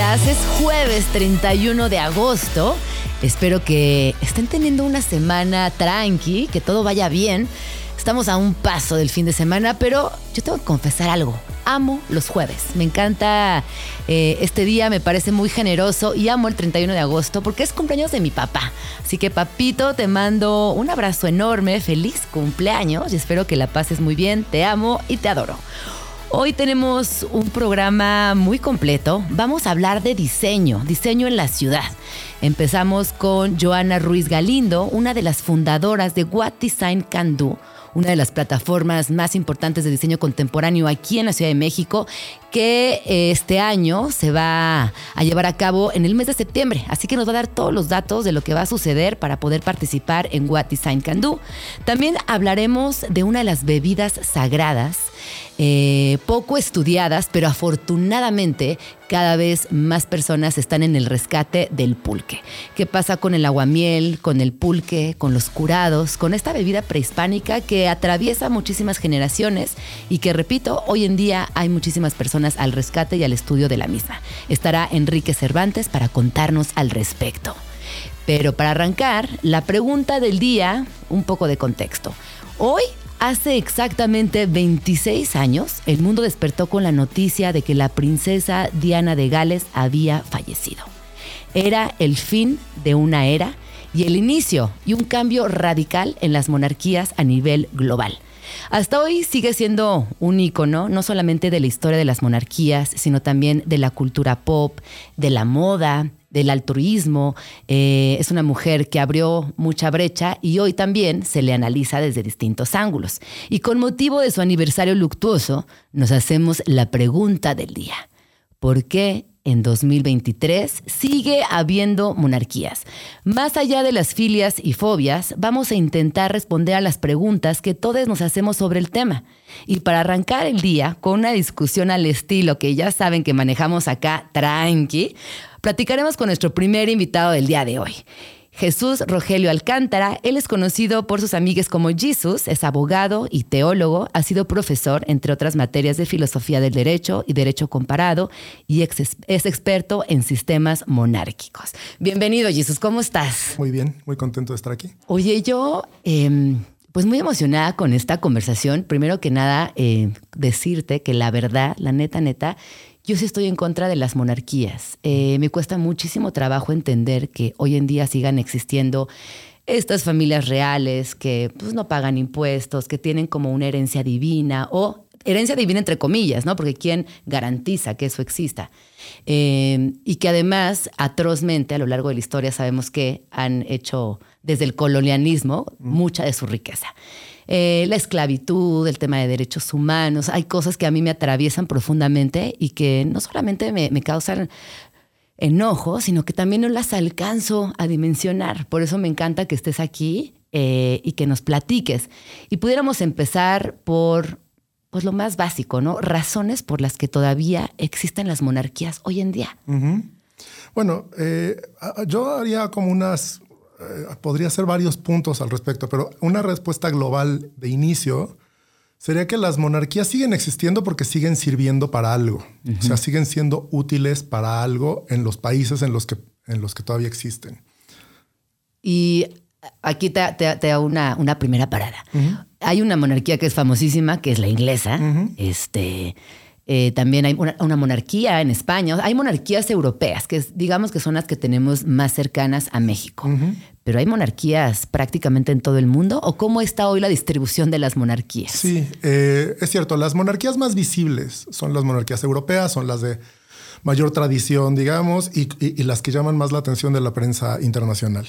días. Es jueves 31 de agosto. Espero que estén teniendo una semana tranqui, que todo vaya bien. Estamos a un paso del fin de semana, pero yo tengo que confesar algo. Amo los jueves. Me encanta eh, este día, me parece muy generoso y amo el 31 de agosto porque es cumpleaños de mi papá. Así que papito, te mando un abrazo enorme, feliz cumpleaños y espero que la pases muy bien. Te amo y te adoro. Hoy tenemos un programa muy completo. Vamos a hablar de diseño, diseño en la ciudad. Empezamos con Joana Ruiz Galindo, una de las fundadoras de What Design Can Do una de las plataformas más importantes de diseño contemporáneo aquí en la Ciudad de México, que eh, este año se va a llevar a cabo en el mes de septiembre. Así que nos va a dar todos los datos de lo que va a suceder para poder participar en What Design Can Do. También hablaremos de una de las bebidas sagradas eh, poco estudiadas, pero afortunadamente cada vez más personas están en el rescate del pulque. ¿Qué pasa con el aguamiel, con el pulque, con los curados, con esta bebida prehispánica que atraviesa muchísimas generaciones y que, repito, hoy en día hay muchísimas personas al rescate y al estudio de la misma? Estará Enrique Cervantes para contarnos al respecto. Pero para arrancar, la pregunta del día, un poco de contexto. Hoy Hace exactamente 26 años, el mundo despertó con la noticia de que la princesa Diana de Gales había fallecido. Era el fin de una era y el inicio y un cambio radical en las monarquías a nivel global. Hasta hoy sigue siendo un icono no solamente de la historia de las monarquías, sino también de la cultura pop, de la moda, del altruismo, eh, es una mujer que abrió mucha brecha y hoy también se le analiza desde distintos ángulos. Y con motivo de su aniversario luctuoso, nos hacemos la pregunta del día. ¿Por qué en 2023 sigue habiendo monarquías. Más allá de las filias y fobias, vamos a intentar responder a las preguntas que todos nos hacemos sobre el tema. Y para arrancar el día con una discusión al estilo que ya saben que manejamos acá tranqui, platicaremos con nuestro primer invitado del día de hoy. Jesús Rogelio Alcántara, él es conocido por sus amigues como Jesus, es abogado y teólogo, ha sido profesor, entre otras materias de filosofía del derecho y derecho comparado, y es experto en sistemas monárquicos. Bienvenido, Jesus, ¿cómo estás? Muy bien, muy contento de estar aquí. Oye, yo... Em, pues muy emocionada con esta conversación. Primero que nada, eh, decirte que la verdad, la neta, neta, yo sí estoy en contra de las monarquías. Eh, me cuesta muchísimo trabajo entender que hoy en día sigan existiendo estas familias reales que pues, no pagan impuestos, que tienen como una herencia divina o herencia divina entre comillas, ¿no? Porque ¿quién garantiza que eso exista? Eh, y que además, atrozmente, a lo largo de la historia sabemos que han hecho desde el colonialismo mucha de su riqueza. Eh, la esclavitud, el tema de derechos humanos. Hay cosas que a mí me atraviesan profundamente y que no solamente me, causan enojo, sino que también no las alcanzo a dimensionar. Por eso me encanta que estés aquí eh, y que nos platiques. Y pudiéramos empezar por pues lo más básico, ¿no? Razones por las que todavía existen las monarquías hoy en día. Bueno, eh, yo haría como unas eh, podría ser varios puntos al respecto, pero una respuesta global de inicio sería que las monarquías siguen existiendo porque siguen sirviendo para algo. O sea, siguen siendo útiles para algo en los países en los que, en los que todavía existen. Y aquí te, te, hago una, una, primera parada. Hay una monarquía que es famosísima, que es la inglesa. Este eh, también hay una, monarquía en España. Hay monarquías europeas, que digamos que son las que tenemos más cercanas a México. Pero hay monarquías prácticamente en todo el mundo. ¿O cómo está hoy la distribución de las monarquías? Sí, eh, es cierto. Las monarquías más visibles son las monarquías europeas, son las de mayor tradición, digamos, y, las que llaman más la atención de la prensa internacional.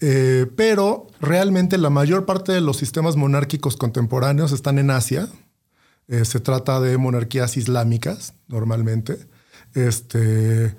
Eh, pero realmente la mayor parte de los sistemas monárquicos contemporáneos están en Asia, eh, se trata de monarquías islámicas, normalmente. Este,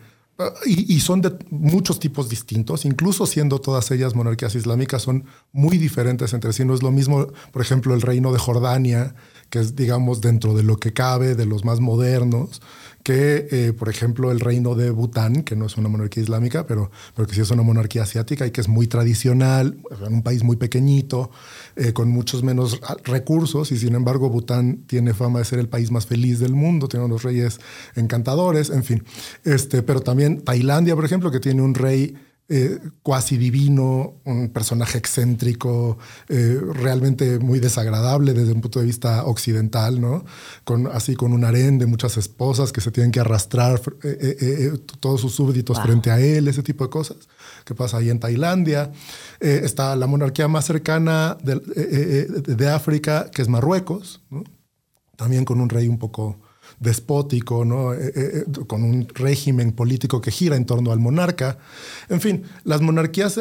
y, son de muchos tipos distintos, incluso siendo todas ellas monarquías islámicas, son muy diferentes entre sí. No es lo mismo, por ejemplo, el reino de Jordania que es, digamos, dentro de lo que cabe, de los más modernos, que, eh, por ejemplo, el reino de Bután, que no es una monarquía islámica, pero, pero que sí es una monarquía asiática y que es muy tradicional, en un país muy pequeñito, eh, con muchos menos recursos, y sin embargo Bután tiene fama de ser el país más feliz del mundo, tiene unos reyes encantadores, en fin. Este, pero también Tailandia, por ejemplo, que tiene un rey eh, cuasi divino, un personaje excéntrico, eh, realmente muy desagradable desde un punto de vista occidental, ¿no? Con, así con un harén de muchas esposas que se tienen que arrastrar eh, todos sus súbditos frente a él, ese tipo de cosas que pasa ahí en Tailandia. está la monarquía más cercana de, de, África, que es Marruecos, ¿no? también con un rey un poco despótico, ¿no? Eh, eh, eh, con un régimen político que gira en torno al monarca. En fin, las monarquías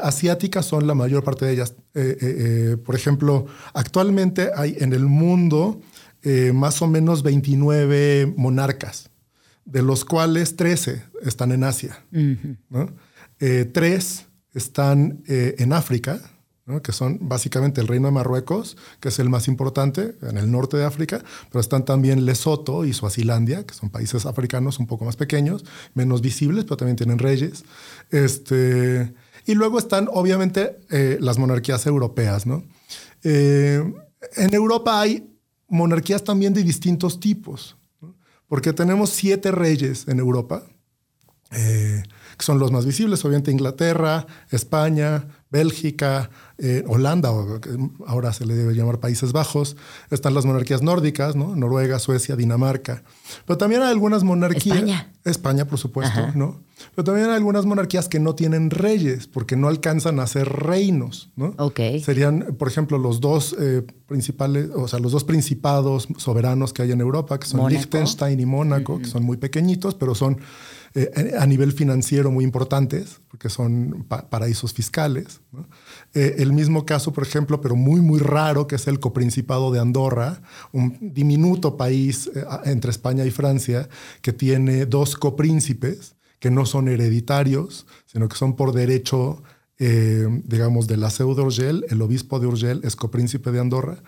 asiáticas son la mayor parte de ellas. por ejemplo, actualmente hay en el mundo más o menos 29 monarcas, de los cuales 13 están en Asia. tres están en África, que son básicamente el reino de Marruecos, que es el más importante en el norte de África, pero están también Lesoto y Suazilandia, que son países africanos un poco más pequeños, menos visibles, pero también tienen reyes. Este, y luego están, obviamente, eh, las monarquías europeas. ¿no? Eh, en Europa hay monarquías también de distintos tipos, porque tenemos siete reyes en Europa. Eh, que son los más visibles, obviamente Inglaterra, España, Bélgica, eh, Holanda, o ahora se le debe llamar Países Bajos, están las monarquías nórdicas, ¿no? Noruega, Suecia, Dinamarca. Pero también hay algunas monarquías. España. España, por supuesto, ¿no? Pero también hay algunas monarquías que no tienen reyes, porque no alcanzan a ser reinos, ¿no? Ok. Serían, por ejemplo, los dos eh, principales, o sea, los dos principados soberanos que hay en Europa, que son Liechtenstein y Mónaco, que son muy pequeñitos, pero son eh, a nivel financiero muy importantes, porque son paraísos fiscales. Eh, el mismo caso, por ejemplo, pero muy, muy raro, que es el coprincipado de Andorra, un diminuto país eh, entre España y Francia, que tiene dos copríncipes que no son hereditarios, sino que son por derecho, digamos, de la CEU de Urgel. El obispo de Urgel es copríncipe de Andorra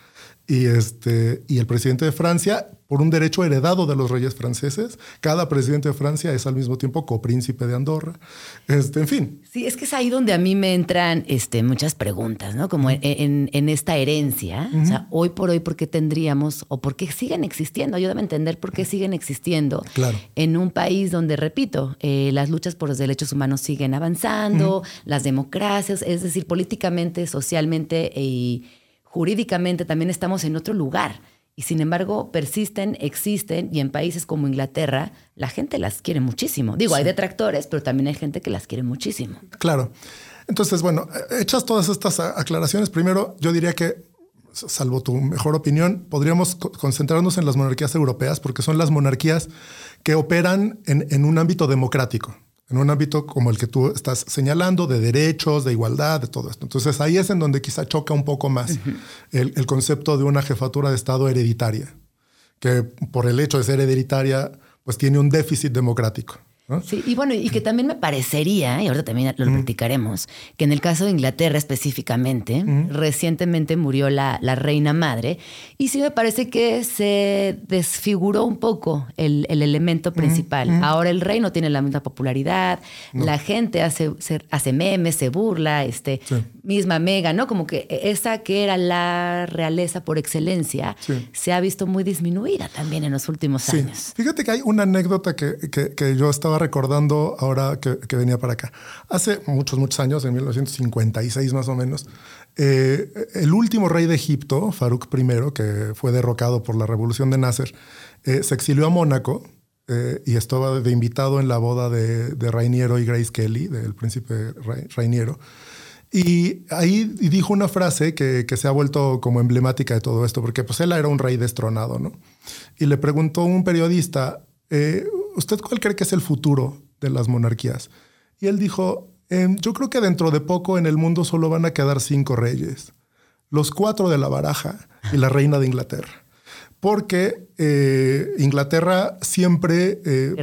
y, este, y el presidente de Francia, por un derecho heredado de los reyes franceses, cada presidente de Francia es al mismo tiempo copríncipe de Andorra. Este, en fin. Sí, es que es ahí donde a mí me entran este, muchas preguntas, ¿no? Como en, en, esta herencia. O sea, hoy por hoy, ¿por qué tendríamos o por qué siguen existiendo? Ayúdame a entender por qué siguen existiendo claro. en un país donde, repito, eh, las luchas por los derechos humanos siguen avanzando, las democracias, es decir, políticamente, socialmente y jurídicamente también estamos en otro lugar. Y sin embargo, persisten, existen, y en países como Inglaterra, la gente las quiere muchísimo. Digo, hay detractores, pero también hay gente que las quiere muchísimo. Claro. Entonces, bueno, hechas todas estas aclaraciones, primero yo diría que, salvo tu mejor opinión, podríamos concentrarnos en las monarquías europeas, porque son las monarquías que operan en, en un ámbito democrático en un ámbito como el que tú estás señalando, de derechos, de igualdad, de todo esto. Entonces ahí es en donde quizá choca un poco más el, el, concepto de una jefatura de Estado hereditaria, que por el hecho de ser hereditaria, pues tiene un déficit democrático. Sí, y bueno, y que también me parecería, y ahorita también lo practicaremos, que en el caso de Inglaterra específicamente, recientemente murió la, la, reina madre, y sí me parece que se desfiguró un poco el, el elemento principal. Ahora el rey no tiene la misma popularidad, la gente hace, hace memes, se burla, este, misma Mega, ¿no? Como que esa que era la realeza por excelencia se ha visto muy disminuida también en los últimos años. Fíjate que hay una anécdota que, que, que yo estaba recordando ahora que, venía para acá. Hace muchos, muchos años, en 1956 más o menos, eh, el último rey de Egipto, Farouk I, que fue derrocado por la revolución de Nasser, eh, se exilió a Mónaco eh, y estaba de invitado en la boda de, de Rainiero y Grace Kelly, del príncipe Rainiero. Y ahí dijo una frase que, que, se ha vuelto como emblemática de todo esto, porque pues él era un rey destronado, ¿no? Y le preguntó un periodista, eh, ¿usted cuál cree que es el futuro de las monarquías? Y él dijo, em, yo creo que dentro de poco en el mundo solo van a quedar cinco reyes, los cuatro de la baraja y la reina de Inglaterra. Porque eh, Inglaterra siempre, eh,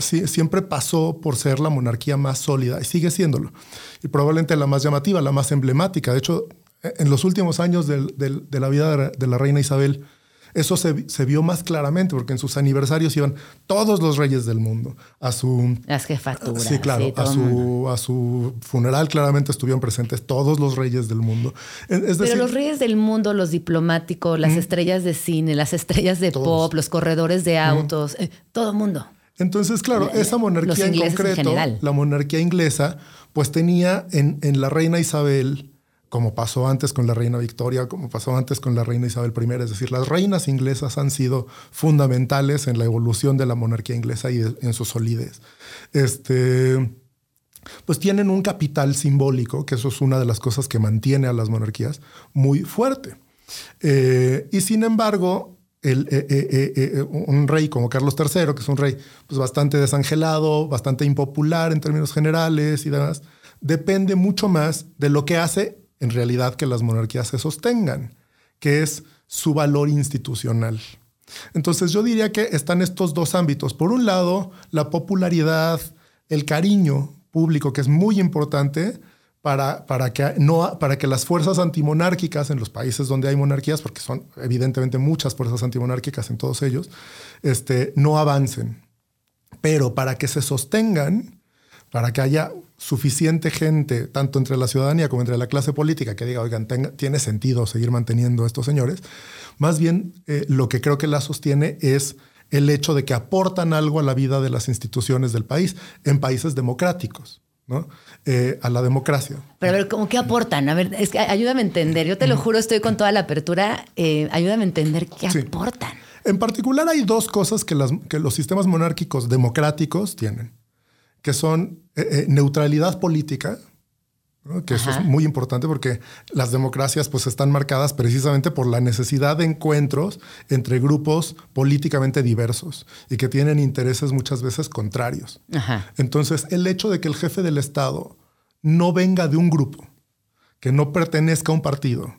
siempre pasó por ser la monarquía más sólida y sigue siéndolo. Y probablemente la más llamativa, la más emblemática. De hecho, en los últimos años de la vida de la reina Isabel, eso se, vio más claramente porque en sus aniversarios iban todos los reyes del mundo a su... Las jefaturas. Sí, claro. a, su, a su funeral claramente estuvieron presentes todos los reyes del mundo. Pero los reyes del mundo, los diplomáticos, las estrellas de cine, las estrellas de pop, los corredores de autos, eh, todo el mundo. Entonces, claro, esa monarquía en concreto, la monarquía inglesa, pues tenía en, en la reina Isabel como pasó antes con la reina Victoria, como pasó antes con la reina Isabel I. Es decir, las reinas inglesas han sido fundamentales en la evolución de la monarquía inglesa y en su solidez. Este, pues tienen un capital simbólico, que eso es una de las cosas que mantiene a las monarquías muy fuerte. Eh, y sin embargo, eh, eh, un rey como Carlos III, que es un rey pues, bastante desangelado, bastante impopular en términos generales y demás, depende mucho más de lo que hace en realidad que las monarquías se sostengan, que es su valor institucional. Entonces yo diría que están estos dos ámbitos. Por un lado, la popularidad, el cariño público, que es muy importante para, para, que, no, para que las fuerzas antimonárquicas en los países donde hay monarquías, porque son evidentemente muchas fuerzas antimonárquicas en todos ellos, este, no avancen. Pero para que se sostengan, para que haya suficiente gente, tanto entre la ciudadanía como entre la clase política, que diga, oigan, tiene sentido seguir manteniendo a estos señores. Más bien, eh, lo que creo que la sostiene es el hecho de que aportan algo a la vida de las instituciones del país en países democráticos. ¿no? Eh, a la democracia. Pero a ver, ¿cómo que aportan? A ver, es que ayúdame a entender. Yo te lo juro, estoy con toda la apertura. Eh, ayúdame a entender qué aportan. En particular, hay dos cosas que, las, que los sistemas monárquicos democráticos tienen que son eh, eh, neutralidad política, que eso es muy importante porque las democracias pues están marcadas precisamente por la necesidad de encuentros entre grupos políticamente diversos y que tienen intereses muchas veces contrarios. Entonces, el hecho de que el jefe del Estado no venga de un grupo, que no pertenezca a un partido,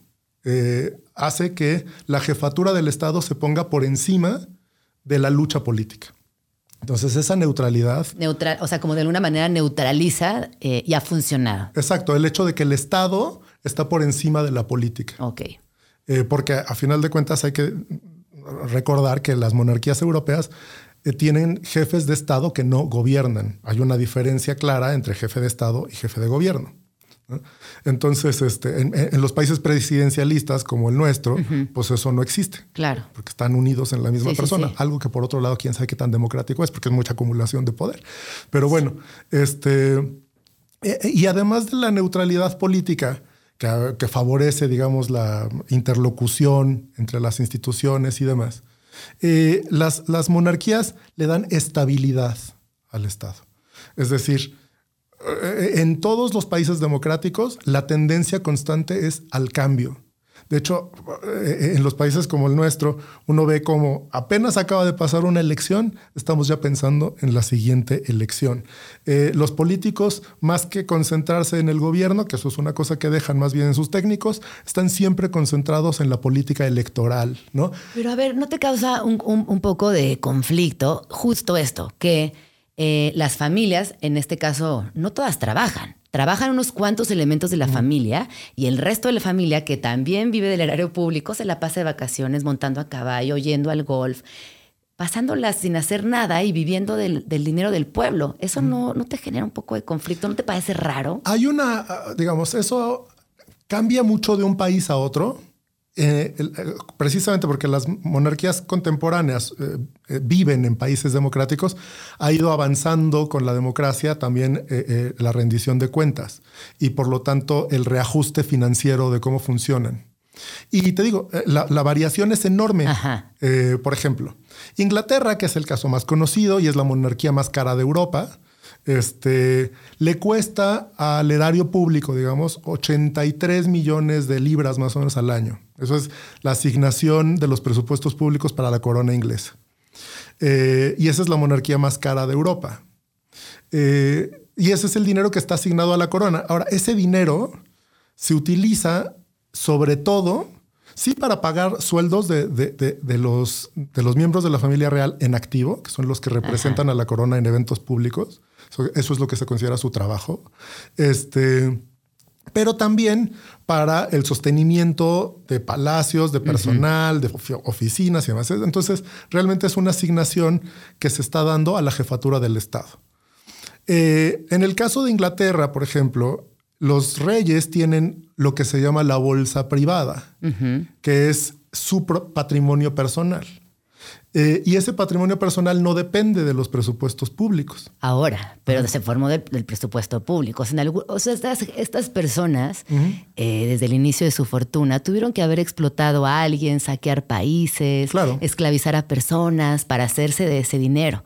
eh, hace que la jefatura del Estado se ponga por encima de la lucha política. Entonces, esa neutralidad. Neutral, o sea, como de alguna manera neutraliza eh, y ha funcionado. Exacto, el hecho de que el Estado está por encima de la política. Ok. Eh, porque a final de cuentas hay que recordar que las monarquías europeas eh, tienen jefes de Estado que no gobiernan. Hay una diferencia clara entre jefe de Estado y jefe de gobierno. Entonces, este, en, los países presidencialistas como el nuestro, pues eso no existe. Claro. Porque están unidos en la misma persona. Algo que por otro lado, quién sabe qué tan democrático es, porque es mucha acumulación de poder. Pero bueno, este. E, e, y además de la neutralidad política, que, favorece, digamos, la interlocución entre las instituciones y demás, eh, las, las monarquías le dan estabilidad al Estado. Es decir, en todos los países democráticos la tendencia constante es al cambio. De hecho, eh, en los países como el nuestro, uno ve como apenas acaba de pasar una elección, estamos ya pensando en la siguiente elección. Eh, los políticos, más que concentrarse en el gobierno, que eso es una cosa que dejan más bien en sus técnicos, están siempre concentrados en la política electoral, ¿no? Pero a ver, ¿no te causa un poco de conflicto justo esto? Que eh, las familias, en este caso, no todas trabajan. Trabajan unos cuantos elementos de la familia y el resto de la familia, que también vive del erario público, se la pasa de vacaciones montando a caballo, yendo al golf, pasándolas sin hacer nada y viviendo del, dinero del pueblo. ¿Eso no, no te genera un poco de conflicto? ¿No te parece raro? Hay una, ah, digamos, eso cambia mucho de un país a otro. Eh, eh, precisamente porque las monarquías contemporáneas eh, viven en países democráticos, ha ido avanzando con la democracia también la rendición de cuentas y por lo tanto el reajuste financiero de cómo funcionan. Y te digo, la, la variación es enorme. por ejemplo, Inglaterra, que es el caso más conocido y es la monarquía más cara de Europa, este, le cuesta al erario público, digamos, 83 millones de libras más o menos al año. Eso es la asignación de los presupuestos públicos para la corona inglesa. Eh, y esa es la monarquía más cara de Europa. Eh, y ese es el dinero que está asignado a la corona. Ahora, ese dinero se utiliza sobre todo, sí, para pagar sueldos de, los, de los miembros de la familia real en activo, que son los que representan a la corona en eventos públicos. Eso es lo que se considera su trabajo. Este, pero también para el sostenimiento de palacios, de personal, de oficinas y demás. Entonces, realmente es una asignación que se está dando a la jefatura del Estado. Eh, en el caso de Inglaterra, por ejemplo, los reyes tienen lo que se llama la bolsa privada, que es su patrimonio personal. Eh, y ese patrimonio personal no depende de los presupuestos públicos. Ahora, pero se formó del, presupuesto público. O sea, estas, personas, eh, desde el inicio de su fortuna, tuvieron que haber explotado a alguien, saquear países, esclavizar a personas para hacerse de ese dinero.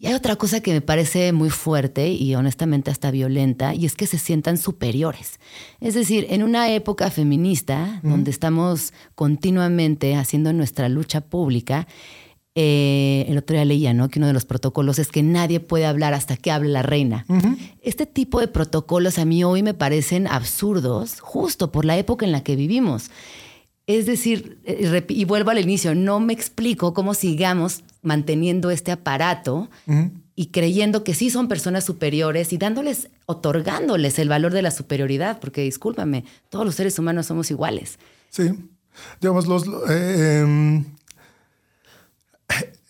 Y hay otra cosa que me parece muy fuerte y honestamente hasta violenta, y es que se sientan superiores. Es decir, en una época feminista, donde estamos continuamente haciendo nuestra lucha pública, eh, el otro día leía ¿no? que uno de los protocolos es que nadie puede hablar hasta que hable la reina. Este tipo de protocolos a mí hoy me parecen absurdos, justo por la época en la que vivimos. Es decir, eh, y vuelvo al inicio, no me explico cómo sigamos manteniendo este aparato y creyendo que sí son personas superiores y dándoles, otorgándoles el valor de la superioridad, porque discúlpame, todos los seres humanos somos iguales. Sí, digamos, los, eh, em,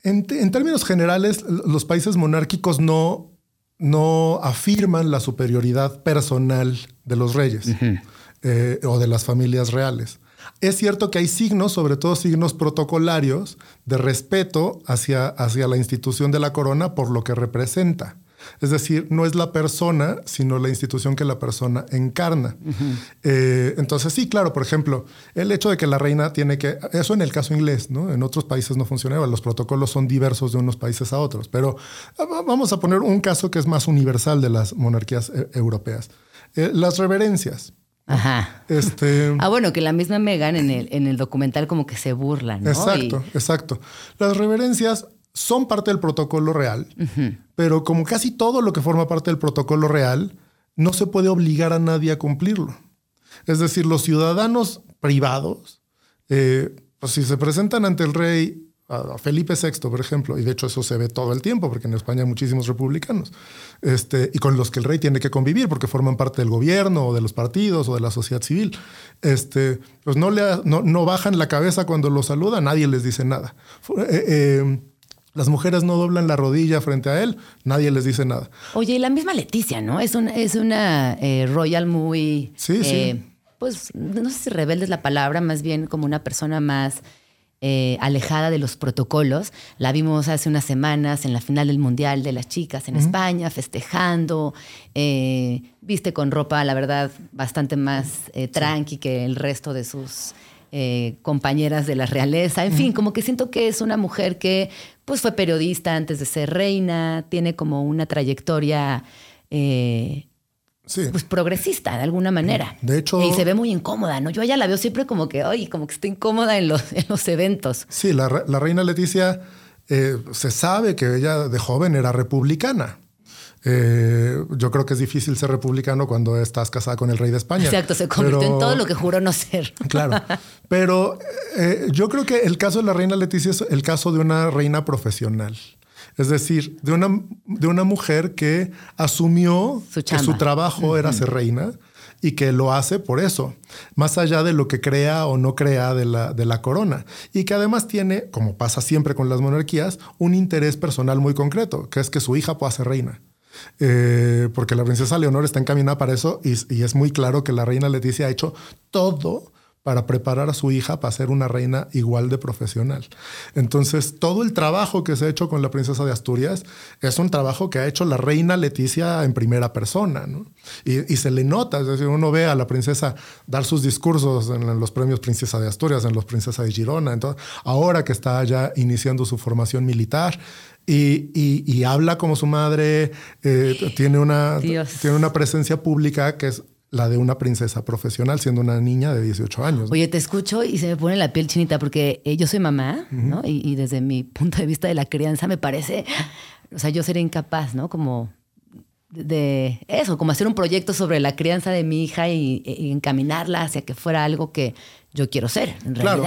en, términos generales, los países monárquicos no, no afirman la superioridad personal de los reyes eh, o de las familias reales. Es cierto que hay signos, sobre todo signos protocolarios, de respeto hacia, hacia la institución de la corona por lo que representa. Es decir, no es la persona, sino la institución que la persona encarna. Eh, entonces, sí, claro, por ejemplo, el hecho de que la reina tiene que, eso en el caso inglés, ¿no? En otros países no funcionaba, los protocolos son diversos de unos países a otros, pero ah, vamos a poner un caso que es más universal de las monarquías eh, europeas. Eh, las reverencias. Ajá. Este, ah, bueno, que la misma Megan en el, en el documental como que se burla, ¿no? Exacto, exacto. Las reverencias son parte del protocolo real, pero como casi todo lo que forma parte del protocolo real, no se puede obligar a nadie a cumplirlo. Es decir, los ciudadanos privados, eh, pues si se presentan ante el rey a Felipe VI, por ejemplo, y de hecho eso se ve todo el tiempo, porque en España hay muchísimos republicanos, este, y con los que el rey tiene que convivir, porque forman parte del gobierno, o de los partidos, o de la sociedad civil, este, pues no, le, no, bajan la cabeza cuando lo saluda, nadie les dice nada. Eh, eh, las mujeres no doblan la rodilla frente a él, nadie les dice nada. Oye, y la misma Leticia, ¿no? Es una, es una eh, royal muy... Sí, sí. Pues no sé si rebelde es la palabra, más bien como una persona más eh, alejada de los protocolos. La vimos hace unas semanas en la final del Mundial de las Chicas en España, festejando. Eh, viste con ropa, la verdad, bastante más eh, tranqui que el resto de sus compañeras de la realeza. En fin, como que siento que es una mujer que pues, fue periodista antes de ser reina, tiene como una trayectoria pues progresista de alguna manera. De hecho. Y se ve muy incómoda, ¿no? Yo ella la veo siempre como que, ay, como que está incómoda en los, en los eventos. Sí, la, reina Leticia eh, se sabe que ella de joven era republicana. Eh, yo creo que es difícil ser republicano cuando estás casada con el rey de España. Exacto, se convirtió en todo lo que juró no ser. Claro, pero eh, yo creo que el caso de la reina Leticia es el caso de una reina profesional. Es decir, de una, de una mujer que asumió que su trabajo era ser reina y que lo hace por eso, más allá de lo que crea o no crea de la, de la corona. Y que además tiene, como pasa siempre con las monarquías, un interés personal muy concreto, que es que su hija pueda ser reina. Eh, porque la princesa Leonor está encaminada para eso y, y, es muy claro que la reina Leticia ha hecho todo para preparar a su hija para ser una reina igual de profesional. Entonces, todo el trabajo que se ha hecho con la princesa de Asturias es un trabajo que ha hecho la reina Leticia en primera persona, ¿no? y, se le nota, es decir, uno ve a la princesa dar sus discursos en los premios Princesa de Asturias, en los Princesa de Girona, entonces, ahora que está ya iniciando su formación militar, y, habla como su madre, eh, tiene, una, tiene una presencia pública que es la de una princesa profesional siendo una niña de 18 años. Oye, te escucho y se me pone la piel chinita porque eh, yo soy mamá, ¿no? Y, desde mi punto de vista de la crianza me parece, o sea, yo sería incapaz, ¿no? Como de eso, como hacer un proyecto sobre la crianza de mi hija y, y encaminarla hacia que fuera algo que yo quiero ser, en Claro.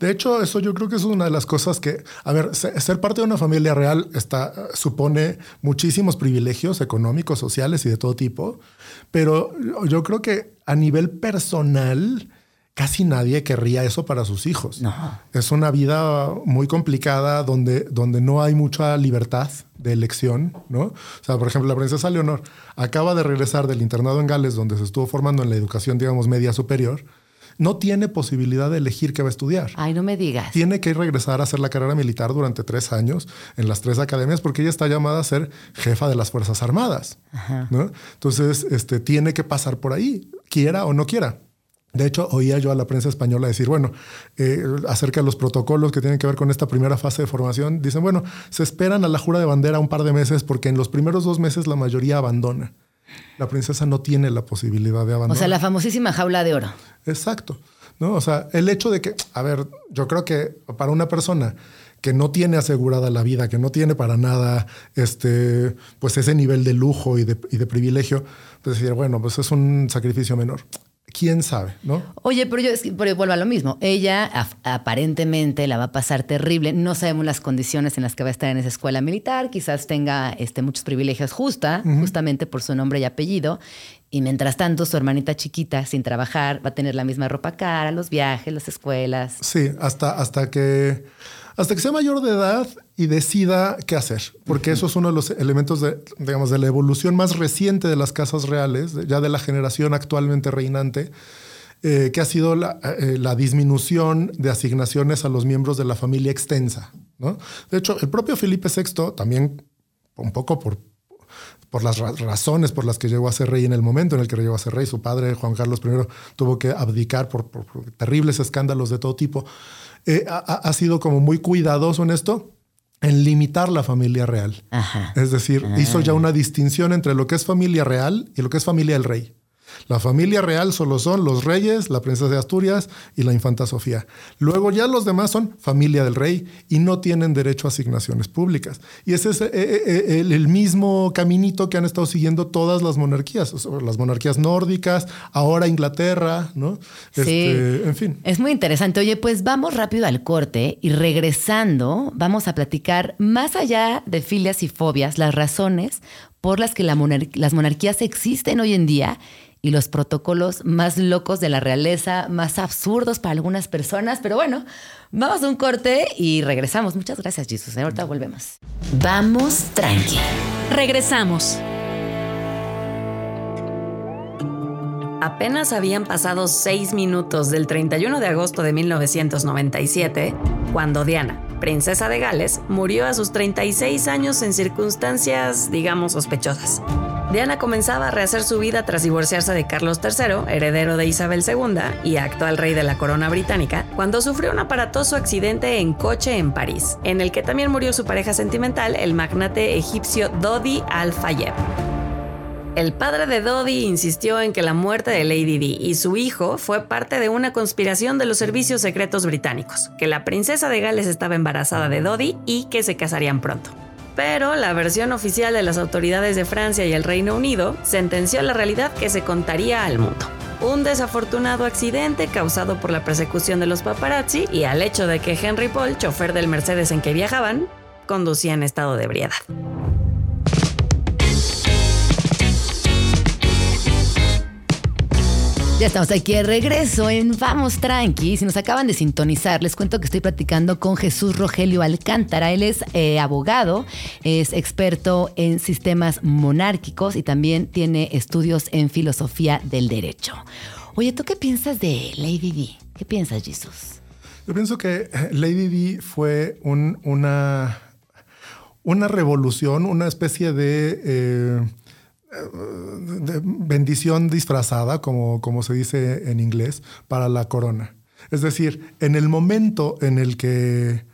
De hecho, eso yo creo que es una de las cosas que, a ver, se- ser parte de una familia real está, supone muchísimos privilegios económicos, sociales y de todo tipo, pero yo creo que a nivel personal, casi nadie querría eso para sus hijos. No. Es una vida muy complicada donde, donde no hay mucha libertad de elección, ¿no? O sea, por ejemplo, la princesa Leonor acaba de regresar del internado en Gales, donde se estuvo formando en la educación, digamos, media superior. No tiene posibilidad de elegir qué va a estudiar. Ay, no me digas. Tiene que regresar a hacer la carrera militar durante tres años en las tres academias porque ella está llamada a ser jefa de las Fuerzas Armadas. ¿no? Entonces, este, tiene que pasar por ahí, quiera o no quiera. De hecho, oía yo a la prensa española decir, bueno, eh, acerca de los protocolos que tienen que ver con esta primera fase de formación, dicen, bueno, se esperan a la jura de bandera un par de meses porque en los primeros dos meses la mayoría abandona. La princesa no tiene la posibilidad de abandonar. O sea, la famosísima jaula de oro. Exacto. ¿no? O sea, el hecho de que, a ver, yo creo que para una persona que no tiene asegurada la vida, que no tiene para nada este, pues ese nivel de lujo y de, y de privilegio, pues decir, bueno, pues es un sacrificio menor. ¿Quién sabe? ¿no? Oye, pero yo es que- pero vuelvo a lo mismo. Ella aparentemente la va a pasar terrible. No sabemos las condiciones en las que va a estar en esa escuela militar. Quizás tenga este, muchos privilegios justa, justamente por su nombre y apellido. Y mientras tanto, su hermanita chiquita, sin trabajar, va a tener la misma ropa cara, los viajes, las escuelas. Sí, hasta, hasta que hasta que sea mayor de edad y decida qué hacer, porque eso es uno de los elementos de, digamos, de la evolución más reciente de las casas reales, ya de la generación actualmente reinante, eh, que ha sido la, eh, la disminución de asignaciones a los miembros de la familia extensa. ¿no? De hecho, el propio Felipe VI, también un poco por, por las ra- razones por las que llegó a ser rey en el momento en el que llegó a ser rey. Su padre, Juan Carlos I, tuvo que abdicar por, por- por terribles escándalos de todo tipo. Eh, ha, sido como muy cuidadoso en esto, en limitar la familia real. Ajá. Es decir, hizo ya una distinción entre lo que es familia real y lo que es familia del rey. La familia real solo son los reyes, la princesa de Asturias y la infanta Sofía. Luego ya los demás son familia del rey y no tienen derecho a asignaciones públicas. Y ese es eh, eh, eh, el, mismo caminito que han estado siguiendo todas las monarquías, las monarquías nórdicas, ahora Inglaterra, ¿no? Sí. Este, en fin. Es muy interesante. Oye, pues vamos rápido al corte y regresando vamos a platicar más allá de filias y fobias, las razones por las que la monar- las monarquías existen hoy en día y los protocolos más locos de la realeza, más absurdos para algunas personas. Pero bueno, vamos a un corte y regresamos. Muchas gracias, Jesús. Ahorita volvemos. Vamos tranqui. Regresamos. Apenas habían pasado seis minutos del 31 de agosto de 1997 cuando Diana, princesa de Gales, murió a sus 36 años en circunstancias, digamos, sospechosas. Diana comenzaba a rehacer su vida tras divorciarse de Carlos III, heredero de Isabel II y actual rey de la corona británica, cuando sufrió un aparatoso accidente en coche en París, en el que también murió su pareja sentimental, el magnate egipcio Dodi Al-Fayed. El padre de Dodi insistió en que la muerte de Lady Di y su hijo fue parte de una conspiración de los servicios secretos británicos, que la princesa de Gales estaba embarazada de Dodi y que se casarían pronto. Pero la versión oficial de las autoridades de Francia y el Reino Unido sentenció la realidad que se contaría al mundo. Un desafortunado accidente causado por la persecución de los paparazzi y al hecho de que Henry Paul, chofer del Mercedes en que viajaban, conducía en estado de ebriedad. Ya estamos aquí de regreso en Vamos Tranqui. Si nos acaban de sintonizar, les cuento que estoy platicando con Jesús Rogelio Alcántara. Él es eh, abogado, es experto en sistemas monárquicos y también tiene estudios en filosofía del derecho. Oye, ¿tú qué piensas de Lady Di? ¿Qué piensas, Jesús? Yo pienso que eh, Lady Di fue un- una, una revolución, una especie de, eh, de bendición disfrazada, como, como se dice en inglés, para la corona. Es decir, en el momento en el que,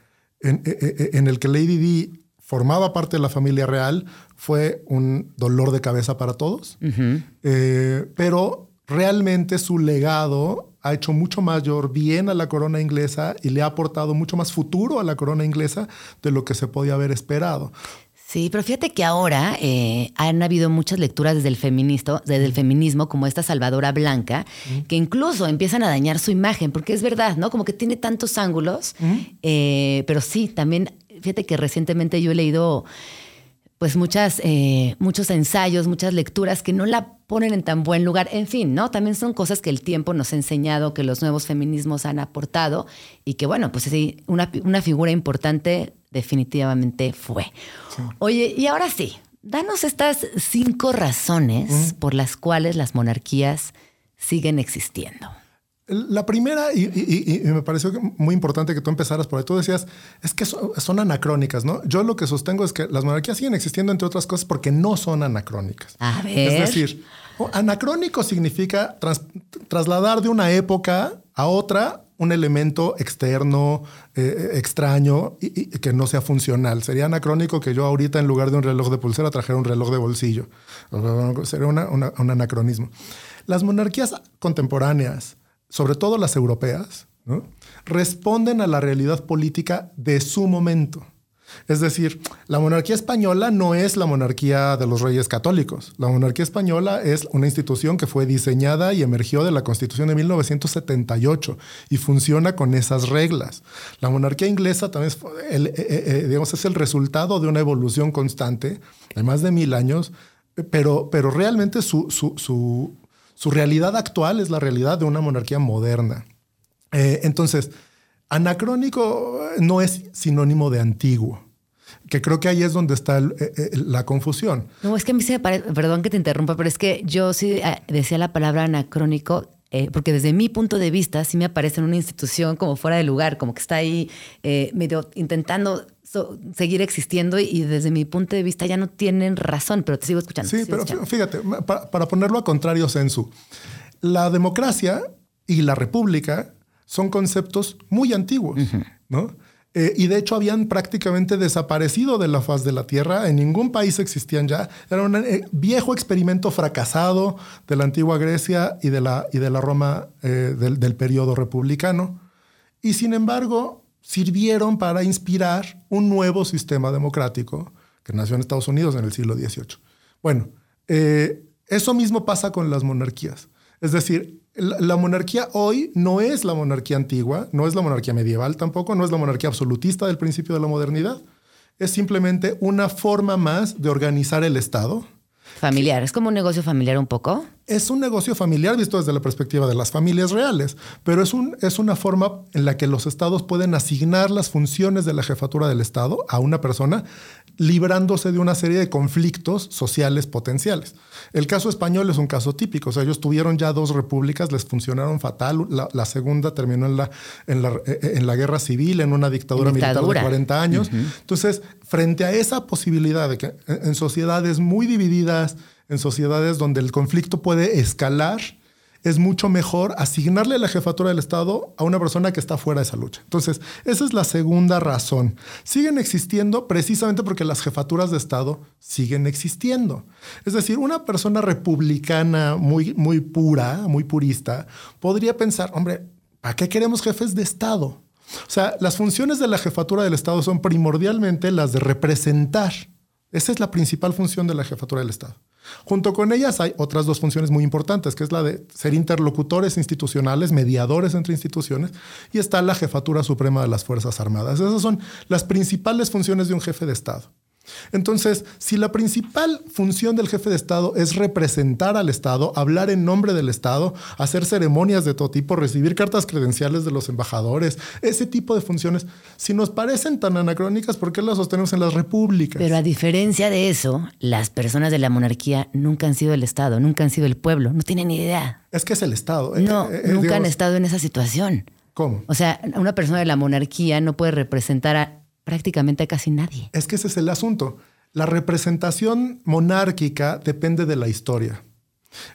en, e- e- en el que Lady Di formaba parte de la familia real, fue un dolor de cabeza para todos. Eh, pero realmente su legado ha hecho mucho mayor bien a la corona inglesa y le ha aportado mucho más futuro a la corona inglesa de lo que se podía haber esperado. Sí, pero fíjate que ahora eh, han habido muchas lecturas desde el, feminista, desde el feminismo, como esta Salvadora Blanca, que incluso empiezan a dañar su imagen, porque es verdad, ¿no? Como que tiene tantos ángulos, eh, pero sí, también, fíjate que recientemente yo he leído pues muchas, eh, muchos ensayos, muchas lecturas que no la ponen en tan buen lugar. En fin, ¿no? También son cosas que el tiempo nos ha enseñado, que los nuevos feminismos han aportado y que, bueno, pues sí, una, una figura importante definitivamente fue. Oye, y ahora sí, danos estas cinco razones por las cuales las monarquías siguen existiendo. La primera, y, me pareció muy importante que tú empezaras por ahí, tú decías, es que son, anacrónicas, ¿no? Yo lo que sostengo es que las monarquías siguen existiendo, entre otras cosas, porque no son anacrónicas. A ver. Es decir, anacrónico significa trasladar de una época a otra un elemento externo, eh, extraño y, que no sea funcional. Sería anacrónico que yo ahorita en lugar de un reloj de pulsera trajera un reloj de bolsillo. Sería un anacronismo. Las monarquías contemporáneas, sobre todo las europeas, responden a la realidad política de su momento. Es decir, la monarquía española no es la monarquía de los reyes católicos. La monarquía española es una institución que fue diseñada y emergió de la Constitución de 1978 y funciona con esas reglas. La monarquía inglesa también es el, eh, eh, eh, digamos, es el resultado de una evolución constante de más de mil años, pero, pero realmente su, su, realidad actual es la realidad de una monarquía moderna. entonces, Anacrónico no es sinónimo de antiguo, que creo que ahí es donde está eh, eh, la confusión. No, es que a mí se me parece, perdón que te interrumpa, pero es que yo sí eh, decía la palabra anacrónico porque desde mi punto de vista sí me aparece en una institución como fuera de lugar, como que está ahí medio intentando seguir existiendo y, desde mi punto de vista ya no tienen razón, pero te sigo escuchando. Sí, pero fíjate, para, para, ponerlo a contrario sensu, la democracia y la república son conceptos muy antiguos, ¿no? Eh, y de hecho habían prácticamente desaparecido de la faz de la Tierra. En ningún país existían ya. Era un eh, viejo experimento fracasado de la antigua Grecia y de la, y de la Roma eh, del, del periodo republicano. Y sin embargo, sirvieron para inspirar un nuevo sistema democrático que nació en Estados Unidos en el siglo XVIII. Bueno, eso mismo pasa con las monarquías. Es decir, la, monarquía hoy no es la monarquía antigua, no es la monarquía medieval tampoco, no es la monarquía absolutista del principio de la modernidad. Es simplemente una forma más de organizar el Estado. Familiar, es como un negocio familiar un poco. Es un negocio familiar visto desde la perspectiva de las familias reales, pero es, un, es una forma en la que los estados pueden asignar las funciones de la jefatura del Estado a una persona librándose de una serie de conflictos sociales potenciales. El caso español es un caso típico, o sea, ellos tuvieron ya dos repúblicas, les funcionaron fatal, la, segunda terminó en la, en, la, en la, guerra civil, en una dictadura, militar de 40 años. Entonces, frente a esa posibilidad de que en sociedades muy divididas, en sociedades donde el conflicto puede escalar, es mucho mejor asignarle la jefatura del Estado a una persona que está fuera de esa lucha. Entonces, esa es la segunda razón. Siguen existiendo precisamente porque las jefaturas de Estado siguen existiendo. Es decir, una persona republicana muy, muy pura, muy purista, podría pensar, hombre, ¿para qué queremos jefes de Estado? O sea, las funciones de la jefatura del Estado son primordialmente las de representar. Esa es la principal función de la jefatura del Estado. Junto con ellas hay otras dos funciones muy importantes, que es la de ser interlocutores institucionales, mediadores entre instituciones, y está la Jefatura Suprema de las Fuerzas Armadas. Esas son las principales funciones de un jefe de Estado. Entonces, si la principal función del jefe de Estado es representar al Estado, hablar en nombre del Estado, hacer ceremonias de todo tipo, recibir cartas credenciales de los embajadores, ese tipo de funciones, si nos parecen tan anacrónicas, ¿por qué las sostenemos en las repúblicas? Pero a diferencia de eso, las personas de la monarquía nunca han sido el Estado, nunca han sido el pueblo, no tienen ni idea. Es que es el Estado. Eh, no, eh, eh, nunca han estado en esa situación. ¿Cómo? O sea, una persona de la monarquía no puede representar a prácticamente casi nadie. Es que ese es el asunto. La representación monárquica depende de la historia.